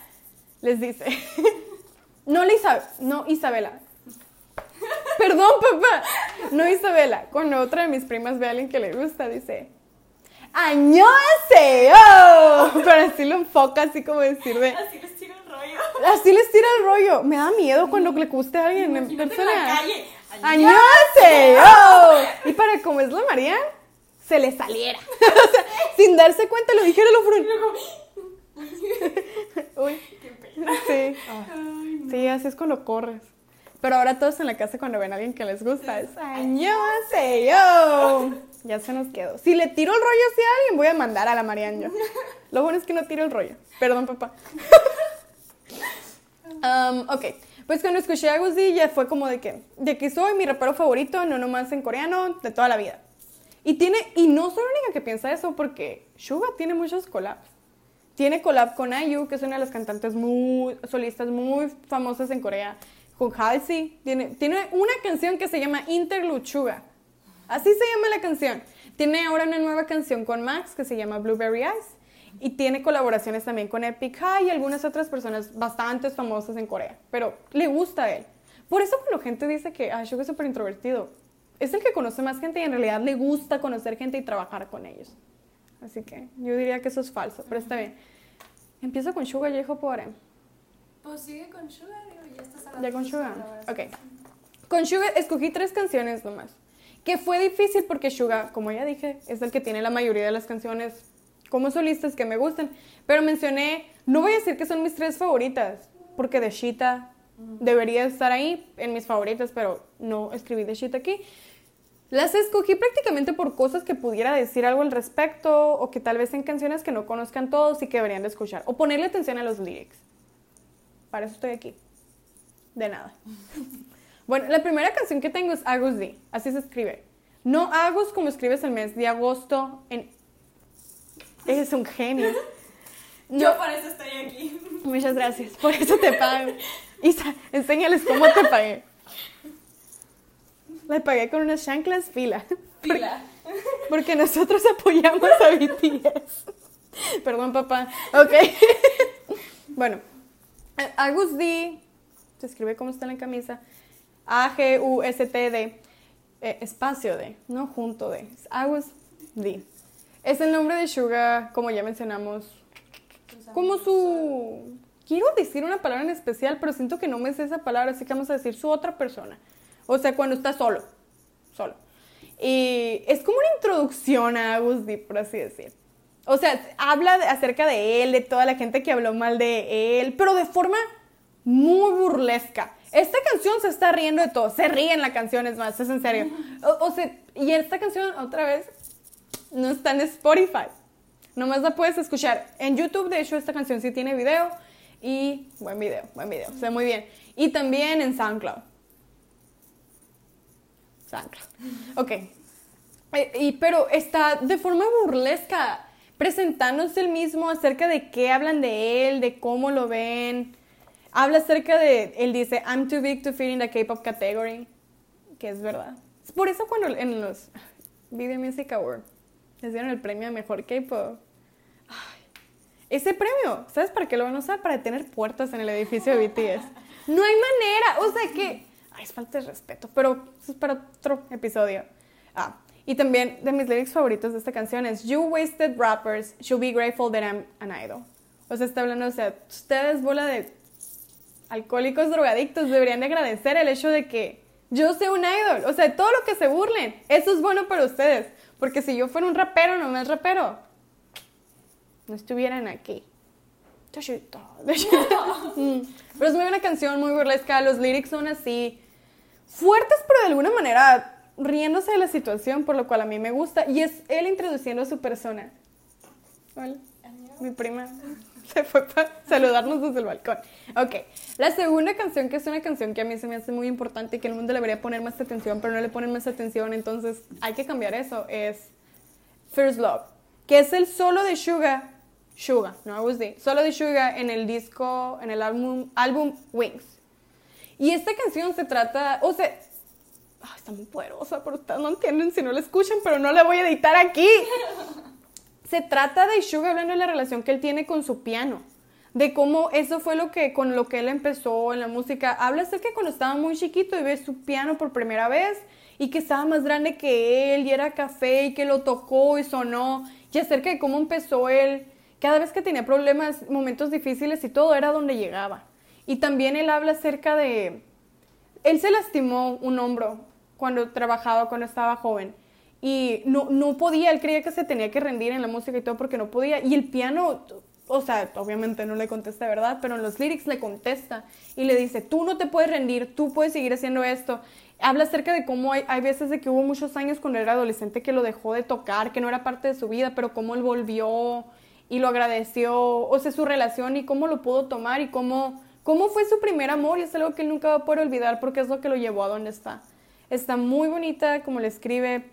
les dice, no, la Isa- no Isabela, perdón papá, no Isabela, cuando otra de mis primas ve a alguien que le gusta, dice. ¡Oh! Pero así lo enfoca, así como decir de... Así les tiro el rollo. Así les tira el rollo. Me da miedo cuando le guste a alguien en Imagínate en persona. la. ¡Oh! Y para como es la María, se le saliera. O sea, sin darse cuenta lo dijera lo Uy, Qué pena. sí. No. Sí, así es cuando corres. Pero ahora todos en la casa cuando ven a alguien que les gusta es. ¡Oh! Ya se nos quedó. Si le tiro el rollo así a alguien, voy a mandar a la Marian yo. Lo bueno es que no tiro el rollo. Perdón, papá. Um, ok, pues cuando escuché a D ya fue como de que, de que soy mi rapero favorito, no nomás en coreano, de toda la vida. Y tiene, y no soy la única que piensa eso porque Suga tiene muchos collabs. Tiene collab con IU, que es una de las cantantes muy, solistas muy famosas en Corea. Con Halsey. Tiene, tiene una canción que se llama Interlude Suga. Así se llama la canción. Tiene ahora una nueva canción con Max que se llama Blueberry Eyes. Y tiene colaboraciones también con Epic High y algunas otras personas bastante famosas en Corea. Pero le gusta a él. Por eso cuando gente dice que ah, Suga es súper introvertido, es el que conoce más gente y en realidad le gusta conocer gente y trabajar con ellos. Así que yo diría que eso es falso, pero está bien. Empiezo con Suga y dejo por M. Pues sigue con Sugar, ya estás Ya con tus Suga. palabras. Ok. Con Suga escogí tres canciones nomás. Que fue difícil porque Suga, como ya dije, es el que tiene la mayoría de las canciones como solistas que me gustan. Pero mencioné, no voy a decir que son mis tres favoritas, porque de Shita debería estar ahí en mis favoritas, pero no escribí de Shita aquí. Las escogí prácticamente por cosas que pudiera decir algo al respecto o que tal vez en canciones que no conozcan todos y que deberían de escuchar. O ponerle atención a los lyrics. Para eso estoy aquí. De nada. Bueno, la primera canción que tengo es Agus D. Así se escribe. No Agus como escribes el mes de agosto en... Eres un genio. Yo por eso estoy aquí. Muchas gracias. Por eso te pago. Isa, enséñales cómo te pagué. Le pagué con unas chanclas fila. Pila. Porque nosotros apoyamos a BTS. Perdón, papá. Ok. bueno, Agus D, se escribe como está en la camisa. A-G-U-S-T-D. eh, espacio D, no junto D. Agus D. Es el nombre de Suga, como ya mencionamos, como su... Quiero decir una palabra en especial, pero siento que no me sé esa palabra, así que vamos a decir su otra persona. O sea, cuando está solo. Solo. Y es como una introducción a Agus D, por así decir. O sea, habla acerca de él, de toda la gente que habló mal de él, pero de forma muy burlesca. Esta canción se está riendo de todo, se ríe en la canción, es más, es en serio. O, o sea, y esta canción, otra vez, no está en Spotify. Nomás la puedes escuchar. En YouTube, de hecho, esta canción sí tiene video. Y buen video, buen video. Se ve muy bien. Y también en SoundCloud. SoundCloud. Ok. Eh, Y, pero está de forma burlesca, presentándose el mismo acerca de qué hablan de él, de cómo lo ven. Habla acerca de, él dice, I'm too big to fit in the K-pop category, que es verdad. Es por eso cuando en los Video Music Awards les dieron el premio a mejor K-pop. Ese premio, ¿sabes para qué lo van a usar? Para tener puertas en el edificio de BTS. No hay manera, o sea que... Ay, es falta de respeto, pero eso es para otro episodio. Ah, y también de mis lyrics favoritos de esta canción es You wasted rappers should be grateful that I'm an idol. O sea, está hablando, o sea, ustedes, bola de alcohólicos drogadictos, deberían de agradecer el hecho de que yo sea un idol. O sea, todo lo que se burlen, eso es bueno para ustedes. Porque si yo fuera un rapero, no más rapero, no estuvieran aquí. Mm. Pero es muy buena canción, muy burlesca. Los lyrics son así fuertes, pero de alguna manera riéndose de la situación, por lo cual a mí me gusta. Y es él introduciendo a su persona. Hola, mi prima se fue para saludarnos desde el balcón. Ok, la segunda canción, que es una canción que a mí se me hace muy importante y que el mundo le debería poner más atención, pero no le ponen más atención, entonces hay que cambiar eso, es First Love, que es el solo de Suga, Suga, no Agus D, solo de Suga en el disco, en el álbum, álbum Wings. Y esta canción se trata, o sea, ay, está muy poderosa, pero ustedes no entienden si no la escuchan, pero no la voy a editar aquí. Se trata de Suga hablando de la relación que él tiene con su piano, de cómo eso fue lo que con lo que él empezó en la música. Habla acerca de cuando estaba muy chiquito y ve su piano por primera vez y que estaba más grande que él y era café y que lo tocó y sonó y acerca de cómo empezó él. Cada vez que tenía problemas, momentos difíciles y todo era donde llegaba. Y también él habla acerca de él se lastimó un hombro cuando trabajaba, cuando estaba joven. Y no, no podía, él creía que se tenía que rendir en la música y todo porque no podía. Y el piano, o sea, obviamente no le contesta verdad, pero en los lyrics le contesta y le dice, tú no te puedes rendir, tú puedes seguir haciendo esto. Habla acerca de cómo hay, hay veces de que hubo muchos años cuando era adolescente que lo dejó de tocar, que no era parte de su vida, pero cómo él volvió y lo agradeció, o sea, su relación y cómo lo pudo tomar y cómo, cómo fue su primer amor y es algo que él nunca va a poder olvidar porque es lo que lo llevó a donde está. Está muy bonita, como le escribe,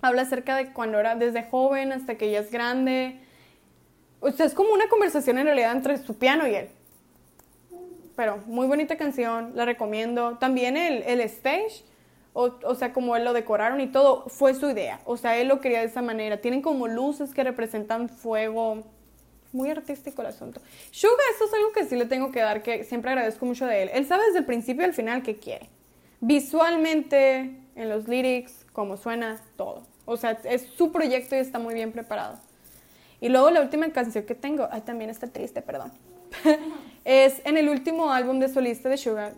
habla acerca de cuando era desde joven hasta que ella es grande. O sea, es como una conversación en realidad entre su piano y él. Pero muy bonita canción, la recomiendo. También el, el stage, o, o, sea, como él lo decoraron y todo, fue su idea. O sea, él lo quería de esa manera. Tienen como luces que representan fuego. Muy artístico el asunto. Suga, eso es algo que sí le tengo que dar, que siempre agradezco mucho de él. Él sabe desde el principio al final qué quiere. Visualmente, en los lyrics, cómo suena, todo. O sea, es su proyecto y está muy bien preparado. Y luego la última canción que tengo, ay, también está triste, perdón. es en el último álbum de solista de Sugar,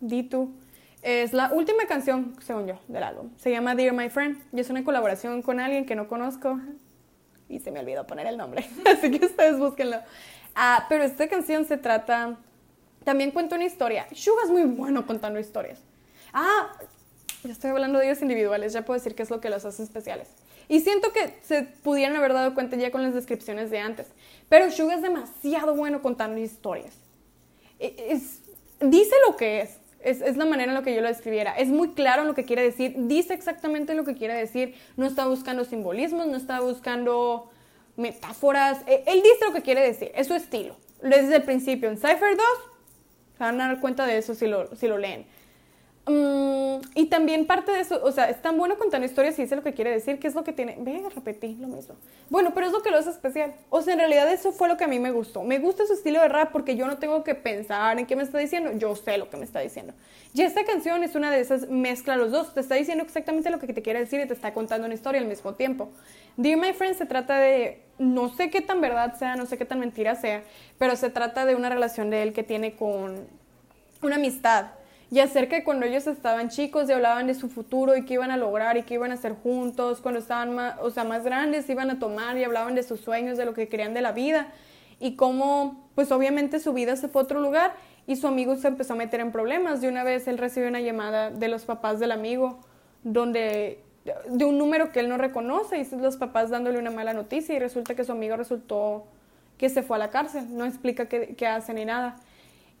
D2. Es la última canción, según yo, del álbum. Se llama Dear My Friend y es una colaboración con alguien que no conozco. Y se me olvidó poner el nombre, así que ustedes búsquenlo. Ah, pero esta canción se trata. También cuenta una historia. Suga es muy bueno contando historias. Ah, ya estoy hablando de ellos individuales, ya puedo decir qué es lo que los hace especiales. Y siento que se pudieran haber dado cuenta ya con las descripciones de antes. Pero Suga es demasiado bueno contando historias. E, es, dice lo que es. Es. Es la manera en la que yo lo describiera. Es muy claro lo que quiere decir. Dice exactamente lo que quiere decir. No está buscando simbolismos, no está buscando metáforas. E, él dice lo que quiere decir. Es su estilo. Desde el principio. En Cypher 2 se van a dar cuenta de eso si lo, si lo leen. Um, y también parte de eso, o sea, es tan bueno contar historias y dice lo que quiere decir, que es lo que tiene. Ve, repetí lo mismo. Bueno, pero es lo que lo hace especial. O sea, en realidad eso fue lo que a mí me gustó. Me gusta su estilo de rap porque yo no tengo que pensar en qué me está diciendo, yo sé lo que me está diciendo. Y esta canción es una de esas, mezcla los dos. Te está diciendo exactamente lo que te quiere decir y te está contando una historia al mismo tiempo. Dear My Friend se trata de, no sé qué tan verdad sea, no sé qué tan mentira sea, pero se trata de una relación de él que tiene con una amistad y acerca de cuando ellos estaban chicos y hablaban de su futuro y qué iban a lograr y qué iban a hacer juntos, cuando estaban más, o sea, más grandes iban a tomar y hablaban de sus sueños, de lo que querían de la vida y cómo, pues obviamente su vida se fue a otro lugar y su amigo se empezó a meter en problemas. De una vez él recibió una llamada de los papás del amigo donde de un número que él no reconoce y los papás dándole una mala noticia y resulta que su amigo resultó que se fue a la cárcel, no explica qué, qué hace ni nada.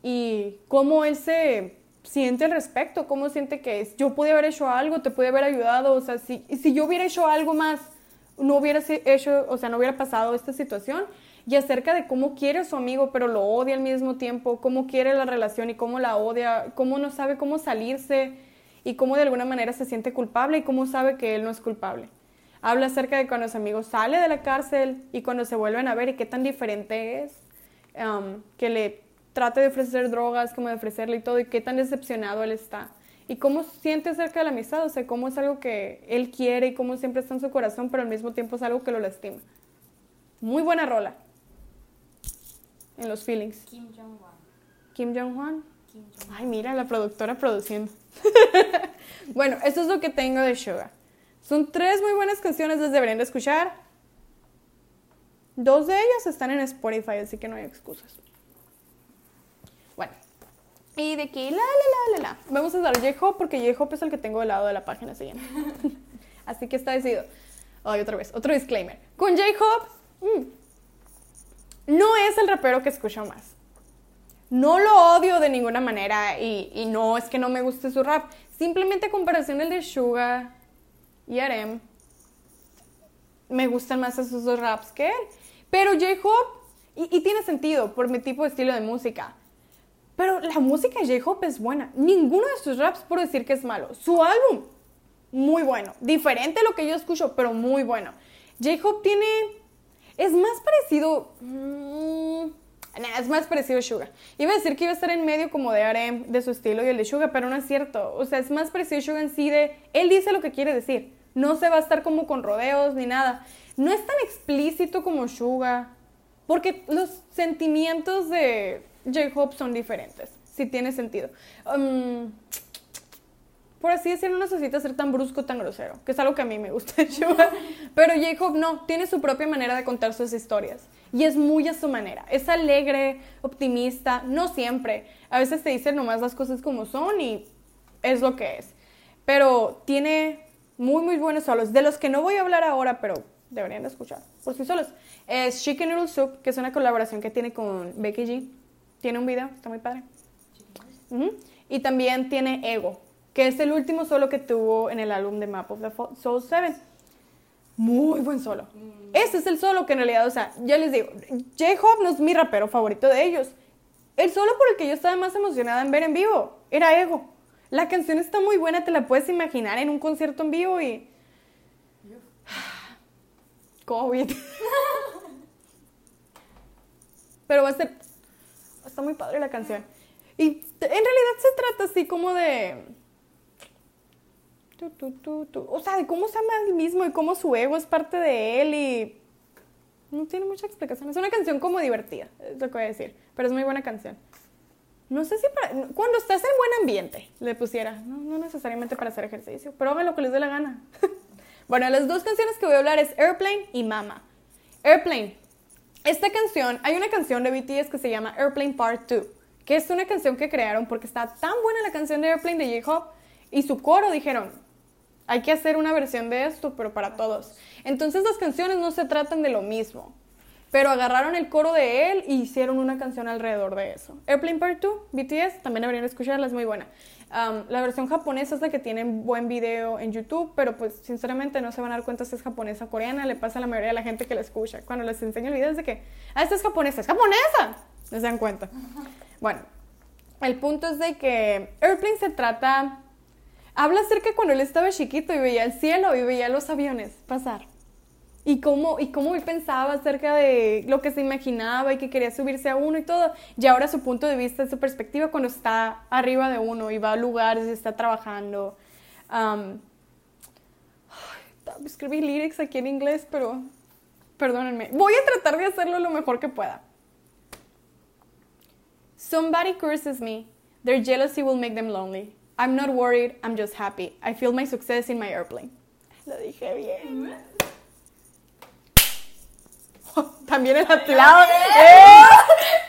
Y cómo él se siente al respecto, cómo siente que es. Yo pude haber hecho algo, te pude haber ayudado, o sea, si, si yo hubiera hecho algo más, no hubiera hecho, o sea, no hubiera pasado esta situación. Y acerca de cómo quiere a su amigo, pero lo odia al mismo tiempo, cómo quiere la relación y cómo la odia, cómo no sabe cómo salirse y cómo de alguna manera se siente culpable y cómo sabe que él no es culpable. Habla acerca de cuando su amigo sale de la cárcel y cuando se vuelven a ver y qué tan diferente es, um, que le trate de ofrecer drogas, como de ofrecerle y todo, y qué tan decepcionado él está. Y cómo siente acerca de la amistad, o sea, cómo es algo que él quiere y cómo siempre está en su corazón, pero al mismo tiempo es algo que lo lastima. Muy buena rola. En los feelings. Kim Jong-un. Kim Jong-un. Ay, mira, la productora produciendo. bueno, eso es lo que tengo de Sugar. Son tres muy buenas canciones, las deberían de escuchar. Dos de ellas están en Spotify, así que no hay excusas. Y de aquí, la, la, la, la, la. Vamos a dar J-Hop porque J-Hop es el que tengo del lado de la página siguiente. Así que está decidido. Otra vez, otro disclaimer. Con J-Hop, mmm, no es el rapero que escucho más. No lo odio de ninguna manera y, no es que no me guste su rap. Simplemente a comparación del de Suga y Arem, me gustan más esos dos raps que él. Pero J-Hop, y, y tiene sentido por mi tipo de estilo de música pero la música de J-Hope es buena. Ninguno de sus raps por decir que es malo. Su álbum, muy bueno. Diferente a lo que yo escucho, pero muy bueno. J-Hope tiene... Es más parecido... Mmm, es más parecido a Suga. Iba a decir que iba a estar en medio como de RM, de su estilo y el de Suga, pero no es cierto. O sea, es más parecido a Suga en sí de... Él dice lo que quiere decir. No se va a estar como con rodeos ni nada. No es tan explícito como Suga. Porque los sentimientos de J-Hope son diferentes, si tiene sentido. Um, por así decirlo, no necesita ser tan brusco, tan grosero, que es algo que a mí me gusta. Pero J-Hope no, tiene su propia manera de contar sus historias. Y es muy a su manera. Es alegre, optimista, no siempre. A veces te dice nomás las cosas como son y es lo que es. Pero tiene muy, muy buenos solos, de los que no voy a hablar ahora, pero deberían de escuchar por sí solos. Es Chicken Noodle Soup, que es una colaboración que tiene con Becky G. Tiene un video, está muy padre. Y también tiene Ego, que es el último solo que tuvo en el álbum de Map of the Soul 7. Muy buen solo. Ese es el solo que en realidad, o sea, ya les digo, J-Hope no es mi rapero favorito de ellos. El solo por el que yo estaba más emocionada en ver en vivo era Ego. La canción está muy buena, te la puedes imaginar en un concierto en vivo y... COVID. Pero va a ser... Está muy padre la canción. Y en realidad se trata así como de... tu, tu, tu. O sea, de cómo se ama él mismo y cómo su ego es parte de él y... No tiene mucha explicación. Es una canción como divertida, es lo que voy a decir. Pero es muy buena canción. No sé si para... Cuando estás en buen ambiente, le pusiera. No, no necesariamente para hacer ejercicio, pero hagan lo que les dé la gana. bueno, las dos canciones que voy a hablar es Airplane y Mama. Airplane. Esta canción, hay una canción de BTS que se llama Airplane Part 2, que es una canción que crearon porque está tan buena la canción de Airplane de J-Hope y su coro dijeron, hay que hacer una versión de esto, pero para todos. Entonces las canciones no se tratan de lo mismo, pero agarraron el coro de él y hicieron una canción alrededor de eso. Airplane Part 2, BTS, también deberían escucharla, es muy buena. La versión japonesa es la que tiene buen video en YouTube, pero pues sinceramente no se van a dar cuenta si es japonesa o coreana, le pasa a la mayoría de la gente que la escucha. Cuando les enseño el video es de que, ah, esta es japonesa, es japonesa, no se dan cuenta. Bueno, el punto es de que Airplane se trata Habla acerca cuando él estaba chiquito y veía el cielo y veía los aviones pasar. Y cómo, y cómo él pensaba acerca de lo que se imaginaba y que quería subirse a uno y todo. Y ahora su punto de vista, su perspectiva cuando está arriba de uno y va a lugares y está trabajando. Um, escribí lyrics aquí en inglés, pero perdónenme. Voy a tratar de hacerlo lo mejor que pueda. Somebody curses me. Their jealousy will make them lonely. I'm not worried, I'm just happy. I feel my success in my airplane. Lo dije bien. También el aplauso. ¡Eh!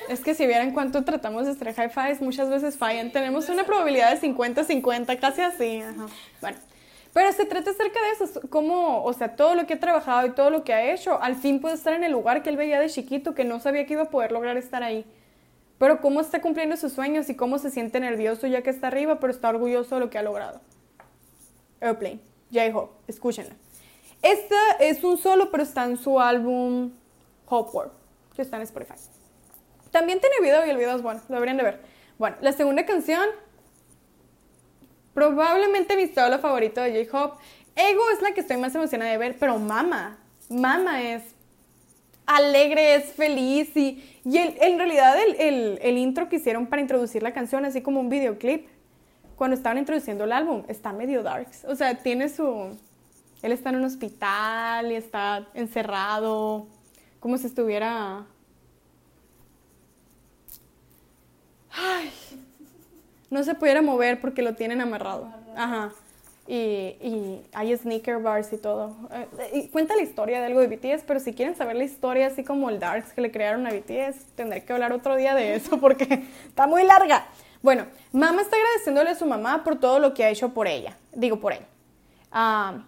Es que si vieran cuánto tratamos de hacer high muchas veces fallan. Tenemos una probabilidad de 50-50, casi así. Ajá. Bueno, pero se trata acerca de eso, como, o sea, todo lo que ha trabajado y todo lo que ha hecho, al fin puede estar en el lugar que él veía de chiquito, que no sabía que iba a poder lograr estar ahí. Pero cómo está cumpliendo sus sueños y cómo se siente nervioso ya que está arriba, pero está orgulloso de lo que ha logrado. Airplane, J-Hope, escúchenla. Esta es un solo, pero está en su álbum Hope World, que está en Spotify. También tiene video y el video es bueno, lo deberían de ver. Bueno, la segunda canción, probablemente mi solo favorito de J-Hope. Ego es la que estoy más emocionada de ver, pero Mama, Mama es alegre, es feliz y, y en realidad el, el- el intro que hicieron para introducir la canción, así como un videoclip, cuando estaban introduciendo el álbum, está medio darks. O sea, tiene su... Él está en un hospital y está encerrado, como si estuviera... Ay, no se pudiera mover porque lo tienen amarrado. Ajá. Y, y hay sneaker bars y todo. Eh, y cuenta la historia de algo de BTS, pero si quieren saber la historia así como el Darks que le crearon a BTS, tendré que hablar otro día de eso porque está muy larga. Bueno, mamá está agradeciéndole a su mamá por todo lo que ha hecho por ella, digo por él. Ah,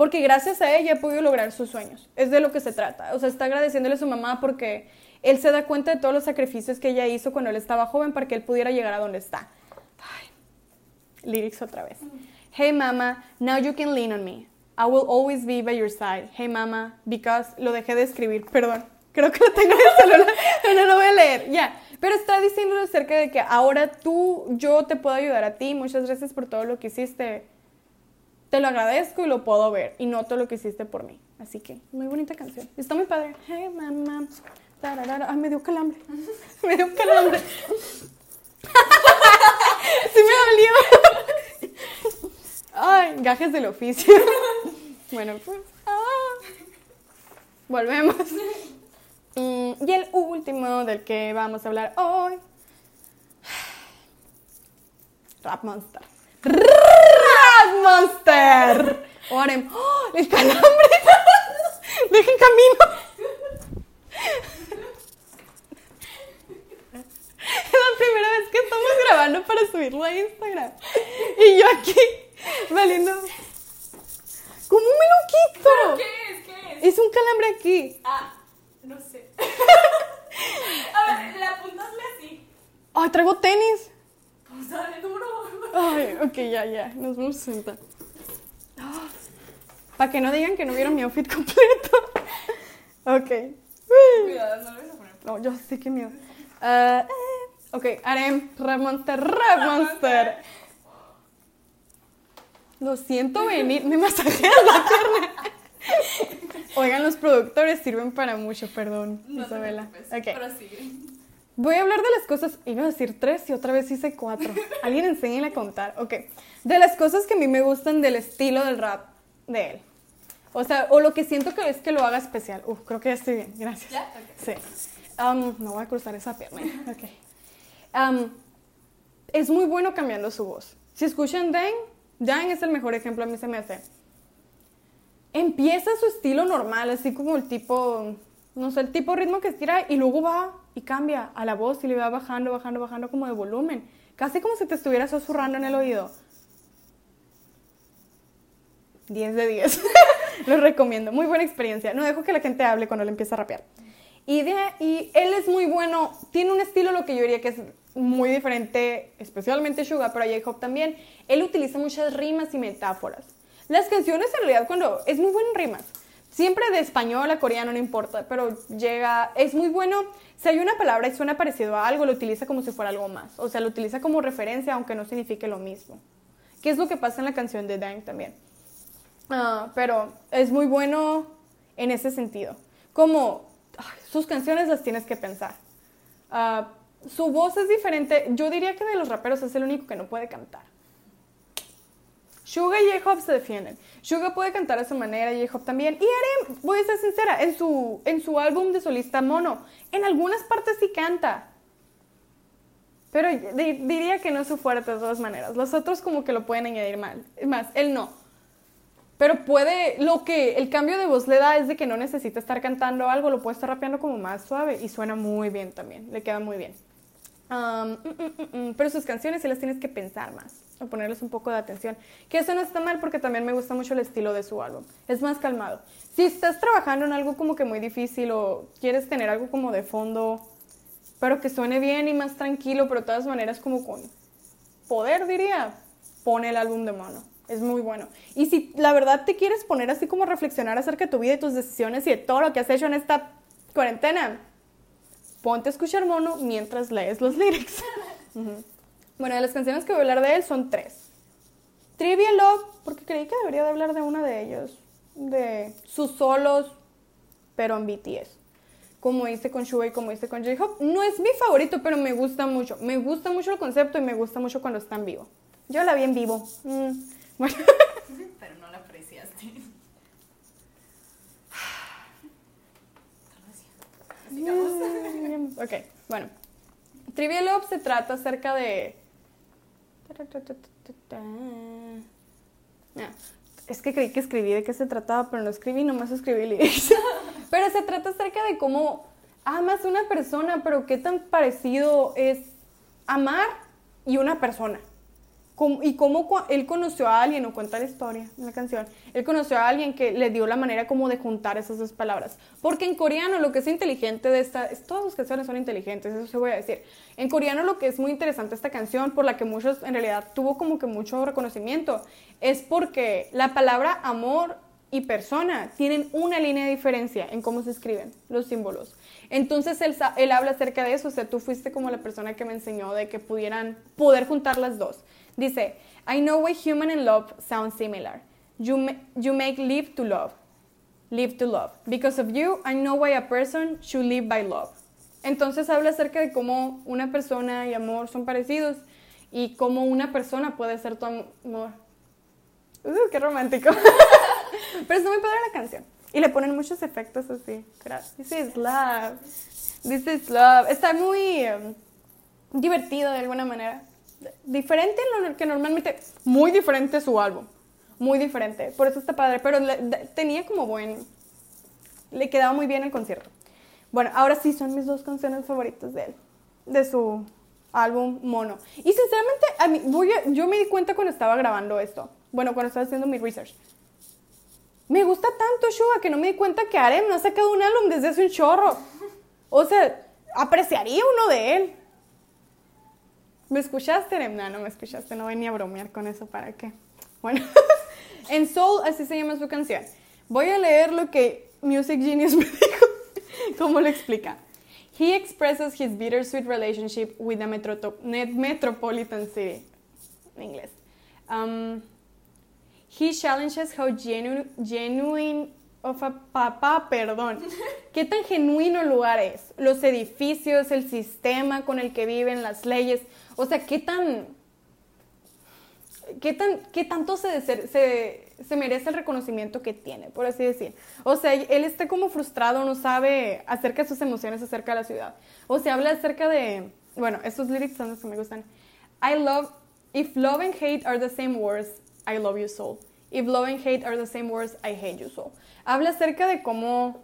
porque gracias a ella ha podido lograr sus sueños. Es de lo que se trata. O sea, está agradeciéndole a su mamá porque él se da cuenta de todos los sacrificios que ella hizo cuando él estaba joven para que él pudiera llegar a donde está. Lyrics otra vez. Hey mama, now you can lean on me. I will always be by your side. Hey mama, because lo dejé de escribir, perdón. Creo que lo tengo en el celular, no lo voy a leer. Ya. Pero está diciendo acerca de que ahora tú, yo te puedo ayudar a ti. Muchas gracias por todo lo que hiciste. Te lo agradezco y lo puedo ver. Y noto lo que hiciste por mí. Así que, muy bonita canción. Está muy padre. Hey. Tararara. Ay, me dio calambre. me dio calambre. sí me dolió. Ay, gajes del oficio. bueno, pues. ah. Volvemos. Mm, y el último del que vamos a hablar hoy. Rap Monster. Rap Monster. Orem. ¡Oh! El calambre. Dejen camino. Es la primera vez que estamos grabando para subirlo a Instagram. Y yo aquí, valiendo. ¿Cómo me lo quito? ¿Qué es? ¿Qué es? Hice un calambre aquí. Ah, no sé. A ver, le apuntasle así. Ay, traigo tenis. Ay, ok, ya, ya. Nos vamos a sentar. Para que no digan que no vieron mi outfit completo. ok. Cuidado, no lo vas a poner. No, yo sé que miedo. Ah, eh, ok, harem, Rap Monster, Rap Monster. Lo siento venir, me masajeas la pierna. Oigan, los productores sirven para mucho, perdón, No te Isabela. preocupes, Ok, prosigue. Voy a hablar de las cosas, iba a decir tres y otra vez hice cuatro. Alguien enséñenle a contar, ok. De las cosas que a mí me gustan del estilo del rap de él. O sea, o lo que siento que es que lo haga especial. Uf, creo que ya estoy bien, gracias. ¿Ya? Ok. Sí. Um, no voy a cruzar esa pierna. Ok. Um, es muy bueno cambiando su voz. Si escuchan Dan, Dan es el mejor ejemplo, a mí se me hace. Empieza su estilo normal, así como el tipo, no sé, el tipo ritmo que estira y luego va y cambia a la voz y le va bajando, bajando, bajando como de volumen. Casi como si te estuviera susurrando en el oído. 10 de 10. Lo recomiendo. Muy buena experiencia. No dejo que la gente hable cuando le empieza a rapear. Y, y él es muy bueno. Tiene un estilo, lo que yo diría que es muy diferente, especialmente Suga, pero J-Hop también. Él utiliza muchas rimas y metáforas. Las canciones, en realidad, cuando es muy bueno en rimas. Siempre de español a coreano, no importa, pero llega, es muy bueno. Si hay una palabra y suena parecido a algo, lo utiliza como si fuera algo más. O sea, lo utiliza como referencia, aunque no signifique lo mismo. ¿Qué es lo que pasa en la canción de Dang también? Ah, pero es muy bueno en ese sentido. Como sus canciones las tienes que pensar. Ah, su voz es diferente. Yo diría que de los raperos es el único que no puede cantar. Suga y J-Hop se defienden. Suga puede cantar de esa manera, J-Hop también. Y Arem, voy a ser sincera, en su, en su álbum de solista Mono, en algunas partes sí canta. Pero di- diría que no es su fuerte de todas maneras. Los otros como que lo pueden añadir mal. Más, él no. Pero puede, lo que el cambio de voz le da es de que no necesita estar cantando algo, lo puede estar rapeando como más suave y suena muy bien también, le queda muy bien. Mm, mm, mm, pero sus canciones sí las tienes que pensar más, o ponerles un poco de atención. Que eso no está mal porque también me gusta mucho el estilo de su álbum, es más calmado. Si estás trabajando en algo como que muy difícil o quieres tener algo como de fondo, pero que suene bien y más tranquilo, pero de todas maneras como con poder, diría, pone el álbum de mano. Es muy bueno. Y si la verdad te quieres poner así como reflexionar acerca de tu vida y tus decisiones y de todo lo que has hecho en esta cuarentena, ponte a escuchar mono mientras lees los lyrics. Bueno, de las canciones que voy a hablar de él son tres. Trivia Love, porque creí que debería de hablar de una de ellos. De sus solos, pero en BTS. Como hice con Suga y como hice con J-Hope. No es mi favorito, pero me gusta mucho. Me gusta mucho el concepto y me gusta mucho cuando está en vivo. Yo la vi en vivo. Mm, Bueno, Pero no la apreciaste. Mm, ok, bueno. Trivial Love se trata acerca de... Ah, es que creí que escribí de qué se trataba, pero no escribí, nomás escribí lyrics. pero se trata acerca de cómo amas una persona, pero qué tan parecido es amar y una persona. Y cómo él conoció a alguien, o cuenta la historia en la canción, él conoció a alguien que le dio la manera como de juntar esas dos palabras. Porque en coreano lo que es inteligente de esta, es- todas las canciones son inteligentes, eso se voy a decir. En coreano lo que es muy interesante esta canción, por la que muchos en realidad tuvo como que mucho reconocimiento, es porque la palabra amor y persona tienen una línea de diferencia en cómo se escriben los símbolos. Entonces él, él habla acerca de eso, o sea, tú fuiste como la persona que me enseñó de que pudieran poder juntar las dos. Dice, I know why human and love sound similar. You, you make live to love, live to love. Because of you, I know why a person should live by love. Entonces habla acerca de cómo una persona y amor son parecidos y cómo una persona puede ser tu am- amor. Uh, qué romántico. Pero está muy padre la canción. Y le ponen muchos efectos así. This is love. This is love. Está muy em, divertido de alguna manera. Diferente a lo que normalmente. Muy diferente su álbum. Muy diferente. Por eso está padre. Pero le- de- tenía como buen. Le quedaba muy bien el concierto. Bueno, ahora sí son mis dos canciones favoritas de él. De su álbum Mono. Y sinceramente, a mí, voy yo me di cuenta cuando estaba grabando esto. Bueno, cuando estaba haciendo mi research. Me gusta tanto Suga que no me di cuenta que Arem no ha sacado un álbum desde hace un chorro. O sea, apreciaría uno de él. ¿Me escuchaste? No, no me escuchaste, no venía a bromear con eso, ¿para qué? Bueno, en Soul, así se llama su canción. Voy a leer lo que Music Genius me dijo. ¿Cómo lo explica? He expresses his bittersweet relationship with the metro metropolitan city. En inglés. Um, he challenges how genuine, genuine of a papá, perdón. ¿Qué tan genuino el lugar es? Los edificios, el sistema con el que viven, las leyes. O sea, ¿qué tan ¿qué, tan, qué tanto se, se, se, merece el reconocimiento que tiene, por así decir? O sea, él está como frustrado, no sabe acerca de sus emociones acerca de la ciudad. O sea, habla acerca de, bueno, estos lyrics son los que me gustan. I love, if love and hate are the same words, I love you so. If love and hate are the same words, I hate you so. Habla acerca de cómo,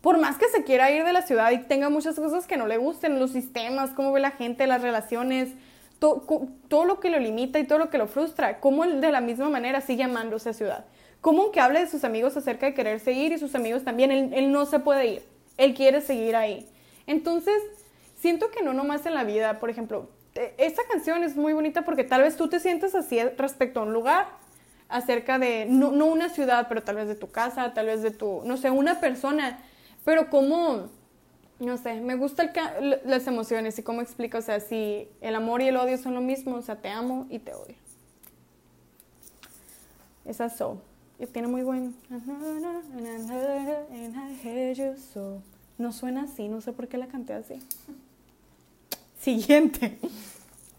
por más que se quiera ir de la ciudad y tenga muchas cosas que no le gusten, los sistemas, cómo ve la gente, las relaciones, todo lo que lo limita y todo lo que lo frustra, cómo él de la misma manera sigue amando esa ciudad. Cómo aunque hable de sus amigos acerca de querer seguir y sus amigos también, él, no se puede ir, él quiere seguir ahí. Entonces, siento que no nomás en la vida, por ejemplo, e, esta canción es muy bonita porque tal vez tú te sientes así respecto a un lugar, acerca de, no, una ciudad, pero tal vez de tu casa, tal vez de tu, no sé, una persona, pero cómo no sé, me gustan las emociones y cómo explico, o sea, si el amor y el odio son lo mismo, o sea, te amo y te odio. Esa so. Y tiene muy buen... No suena así, no sé por qué la canté así. Siguiente.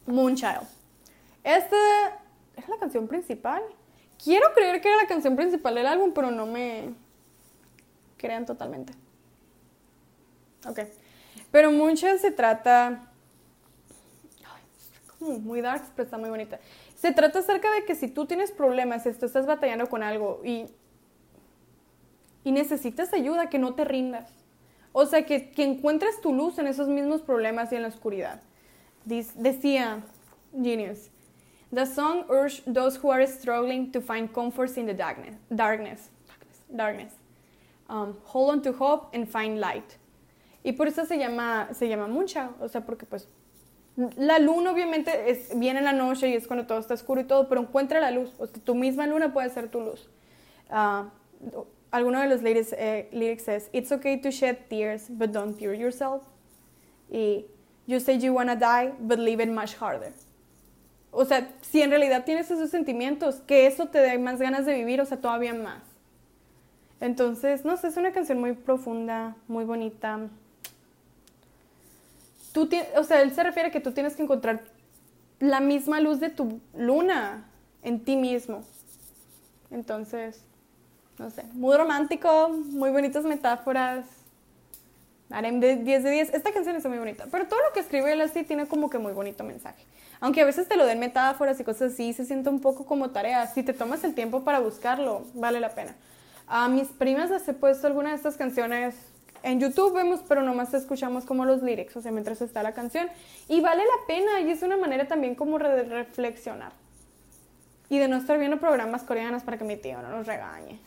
Moonchild. Esta es la canción principal. Quiero creer que era la canción principal del álbum, pero no me crean totalmente. Ok. Pero mucho se trata. como muy dark, pero está muy bonita. Se trata acerca de que si tú tienes problemas, si tú estás batallando con algo y, y necesitas ayuda, que no te rindas. O sea, que, que encuentres tu luz en esos mismos problemas y en la oscuridad. decía Genius. The song urged those who are struggling to find comfort in the darkness. Darkness. Darkness. Um, hold on to hope and find light. Y por eso se llama, se llama mucha, o sea, porque pues la luna obviamente es, viene en la noche y es cuando todo está oscuro y todo, pero encuentra la luz, o sea, tu misma luna puede ser tu luz. Uh, alguno de los lyrics, eh, lyrics es, It's okay to shed tears, but don't tear yourself. Y You say you wanna die, but live it much harder. O sea, si en realidad tienes esos sentimientos, que eso te dé más ganas de vivir, o sea, todavía más. Entonces, no sé, es una canción muy profunda, muy bonita tú o sea, él se refiere a que tú tienes que encontrar la misma luz de tu luna en ti mismo. Entonces, no sé, muy romántico, muy bonitas metáforas. Harem de 10 de 10. Esta canción está muy bonita, pero todo lo que escribe él así tiene como que muy bonito mensaje. Aunque a veces te lo den metáforas y cosas así, se siente un poco como tarea. Si te tomas el tiempo para buscarlo, vale la pena. A mis primas les he puesto alguna de estas canciones en YouTube vemos, pero nomás escuchamos como los lyrics, o sea, mientras está la canción. Y vale la pena, y es una manera también como de reflexionar. Y de no estar viendo programas coreanos para que mi tío no nos regañe.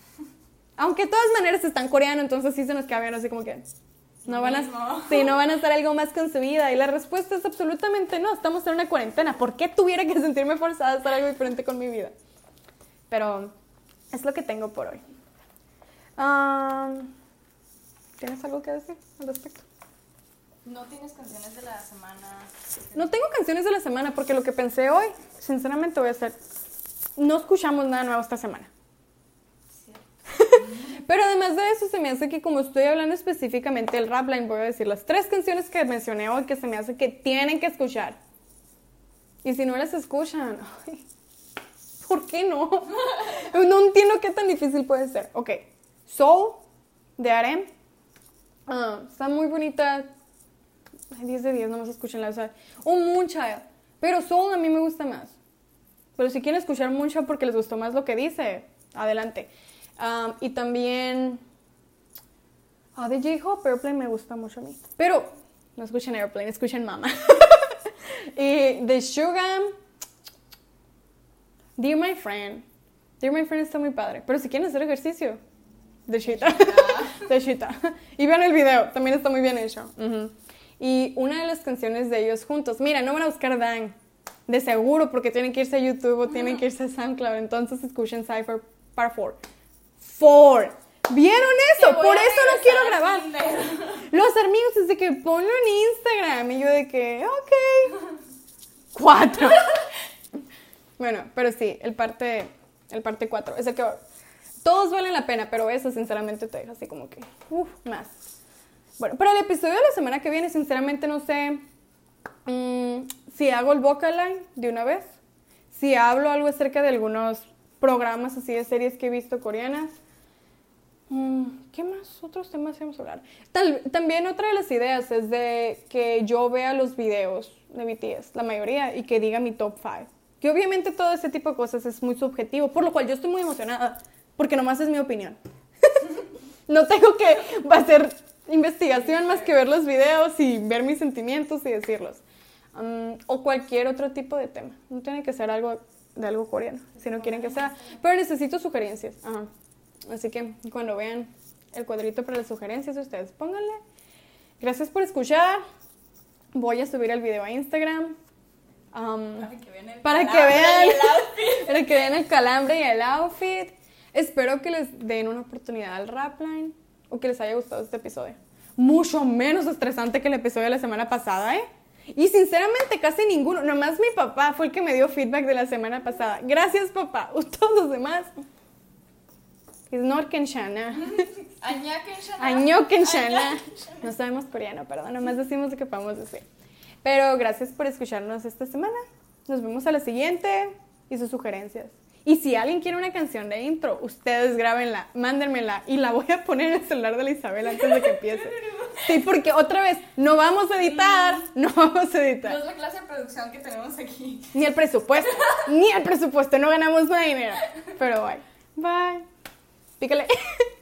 Aunque de todas maneras están coreanos, entonces sí se nos queda bien así como que... No van, a, sí, no van a hacer algo más con su vida. Y la respuesta es absolutamente no. Estamos en una cuarentena. ¿Por qué tuviera que sentirme forzada a hacer algo diferente con mi vida? Pero es lo que tengo por hoy. Um, ¿Tienes algo que decir al respecto? ¿No tienes canciones de la semana? No tengo canciones de la semana porque lo que pensé hoy, sinceramente voy a hacer, no escuchamos nada nuevo esta semana. Pero además de eso, se me hace que como estoy hablando específicamente del rap line, voy a decir las tres canciones que mencioné hoy que se me hace que tienen que escuchar. Y si no las escuchan, ¿por qué no? no entiendo qué tan difícil puede ser. Ok, Soul de Arem, Ah, está muy bonita. 10 de 10, nomás escúchenla. O sea, un Moonchild. Pero Soul a mí me gusta más. Pero si quieren escuchar mucho porque les gustó más lo que dice, adelante. Ah, y también. Ah, de J-Hope, Airplane me gusta mucho a mí. Pero no escuchen Airplane, escuchen Mama. y de Sugar, Dear My Friend. Dear My Friend está muy padre. Pero si quieren hacer ejercicio, de Shita. de Shita. Y vean el video, también está muy bien hecho. Ujú. Y una de las canciones de ellos juntos, mira, no van a buscar Dan, de seguro, porque tienen que irse a YouTube o tienen que irse a SoundCloud. Entonces escuchen Cypher Part 4. Four. ¿Vieron eso? Por eso no quiero grabar. Los amigos desde que ponlo en Instagram y yo de que, ok. Cuatro. bueno, pero sí, el parte, el parte cuatro. Es el que todos valen la pena, pero eso sinceramente te deja así como que, uff, más. Bueno, para el episodio de la semana que viene, sinceramente no sé mm, si hago el vocal line de una vez, si hablo algo acerca de algunos programas así de series que he visto coreanas. Mm, ¿Qué más otros temas vamos a hablar? Tal- también otra de las ideas es de que yo vea los videos de BTS, la mayoría, y que diga mi top 5. Que obviamente todo ese tipo de cosas es muy subjetivo, por lo cual yo estoy muy emocionada, porque nomás es mi opinión. no tengo que hacer investigación más que ver los videos y ver mis sentimientos y decirlos. Mm, o cualquier otro tipo de tema. No tiene que ser algo de algo coreano, si no quieren que sea. Pero necesito sugerencias. Ajá. Así que cuando vean el cuadrito para las sugerencias, ustedes pónganle. Gracias por escuchar. Voy a subir el video a Instagram. Um, Para que vean el para que calambre vean y el outfit. para que vean el calambre y el outfit. Espero que les den una oportunidad al Rapline o que les haya gustado este episodio. Mucho menos estresante que el episodio de la semana pasada, ¿eh? Y sinceramente casi ninguno, nomás mi papá fue el que me dio feedback de la semana pasada. Gracias papá, todos los demás. Es Norkenshana. Añakenshana. Añokenshana. No sabemos coreano, perdón, nomás decimos lo que podemos decir. Pero gracias por escucharnos esta semana. Nos vemos a la siguiente y sus sugerencias. Y si alguien quiere una canción de intro, ustedes grábenla, mándenmela y la voy a poner en el celular de la Isabel antes de que empiece. Sí, porque otra vez, no vamos a editar, no vamos a No editar. es la clase de producción que tenemos aquí. Ni el presupuesto, ni el presupuesto, no ganamos más dinero. Pero bye. Bye. Pícale.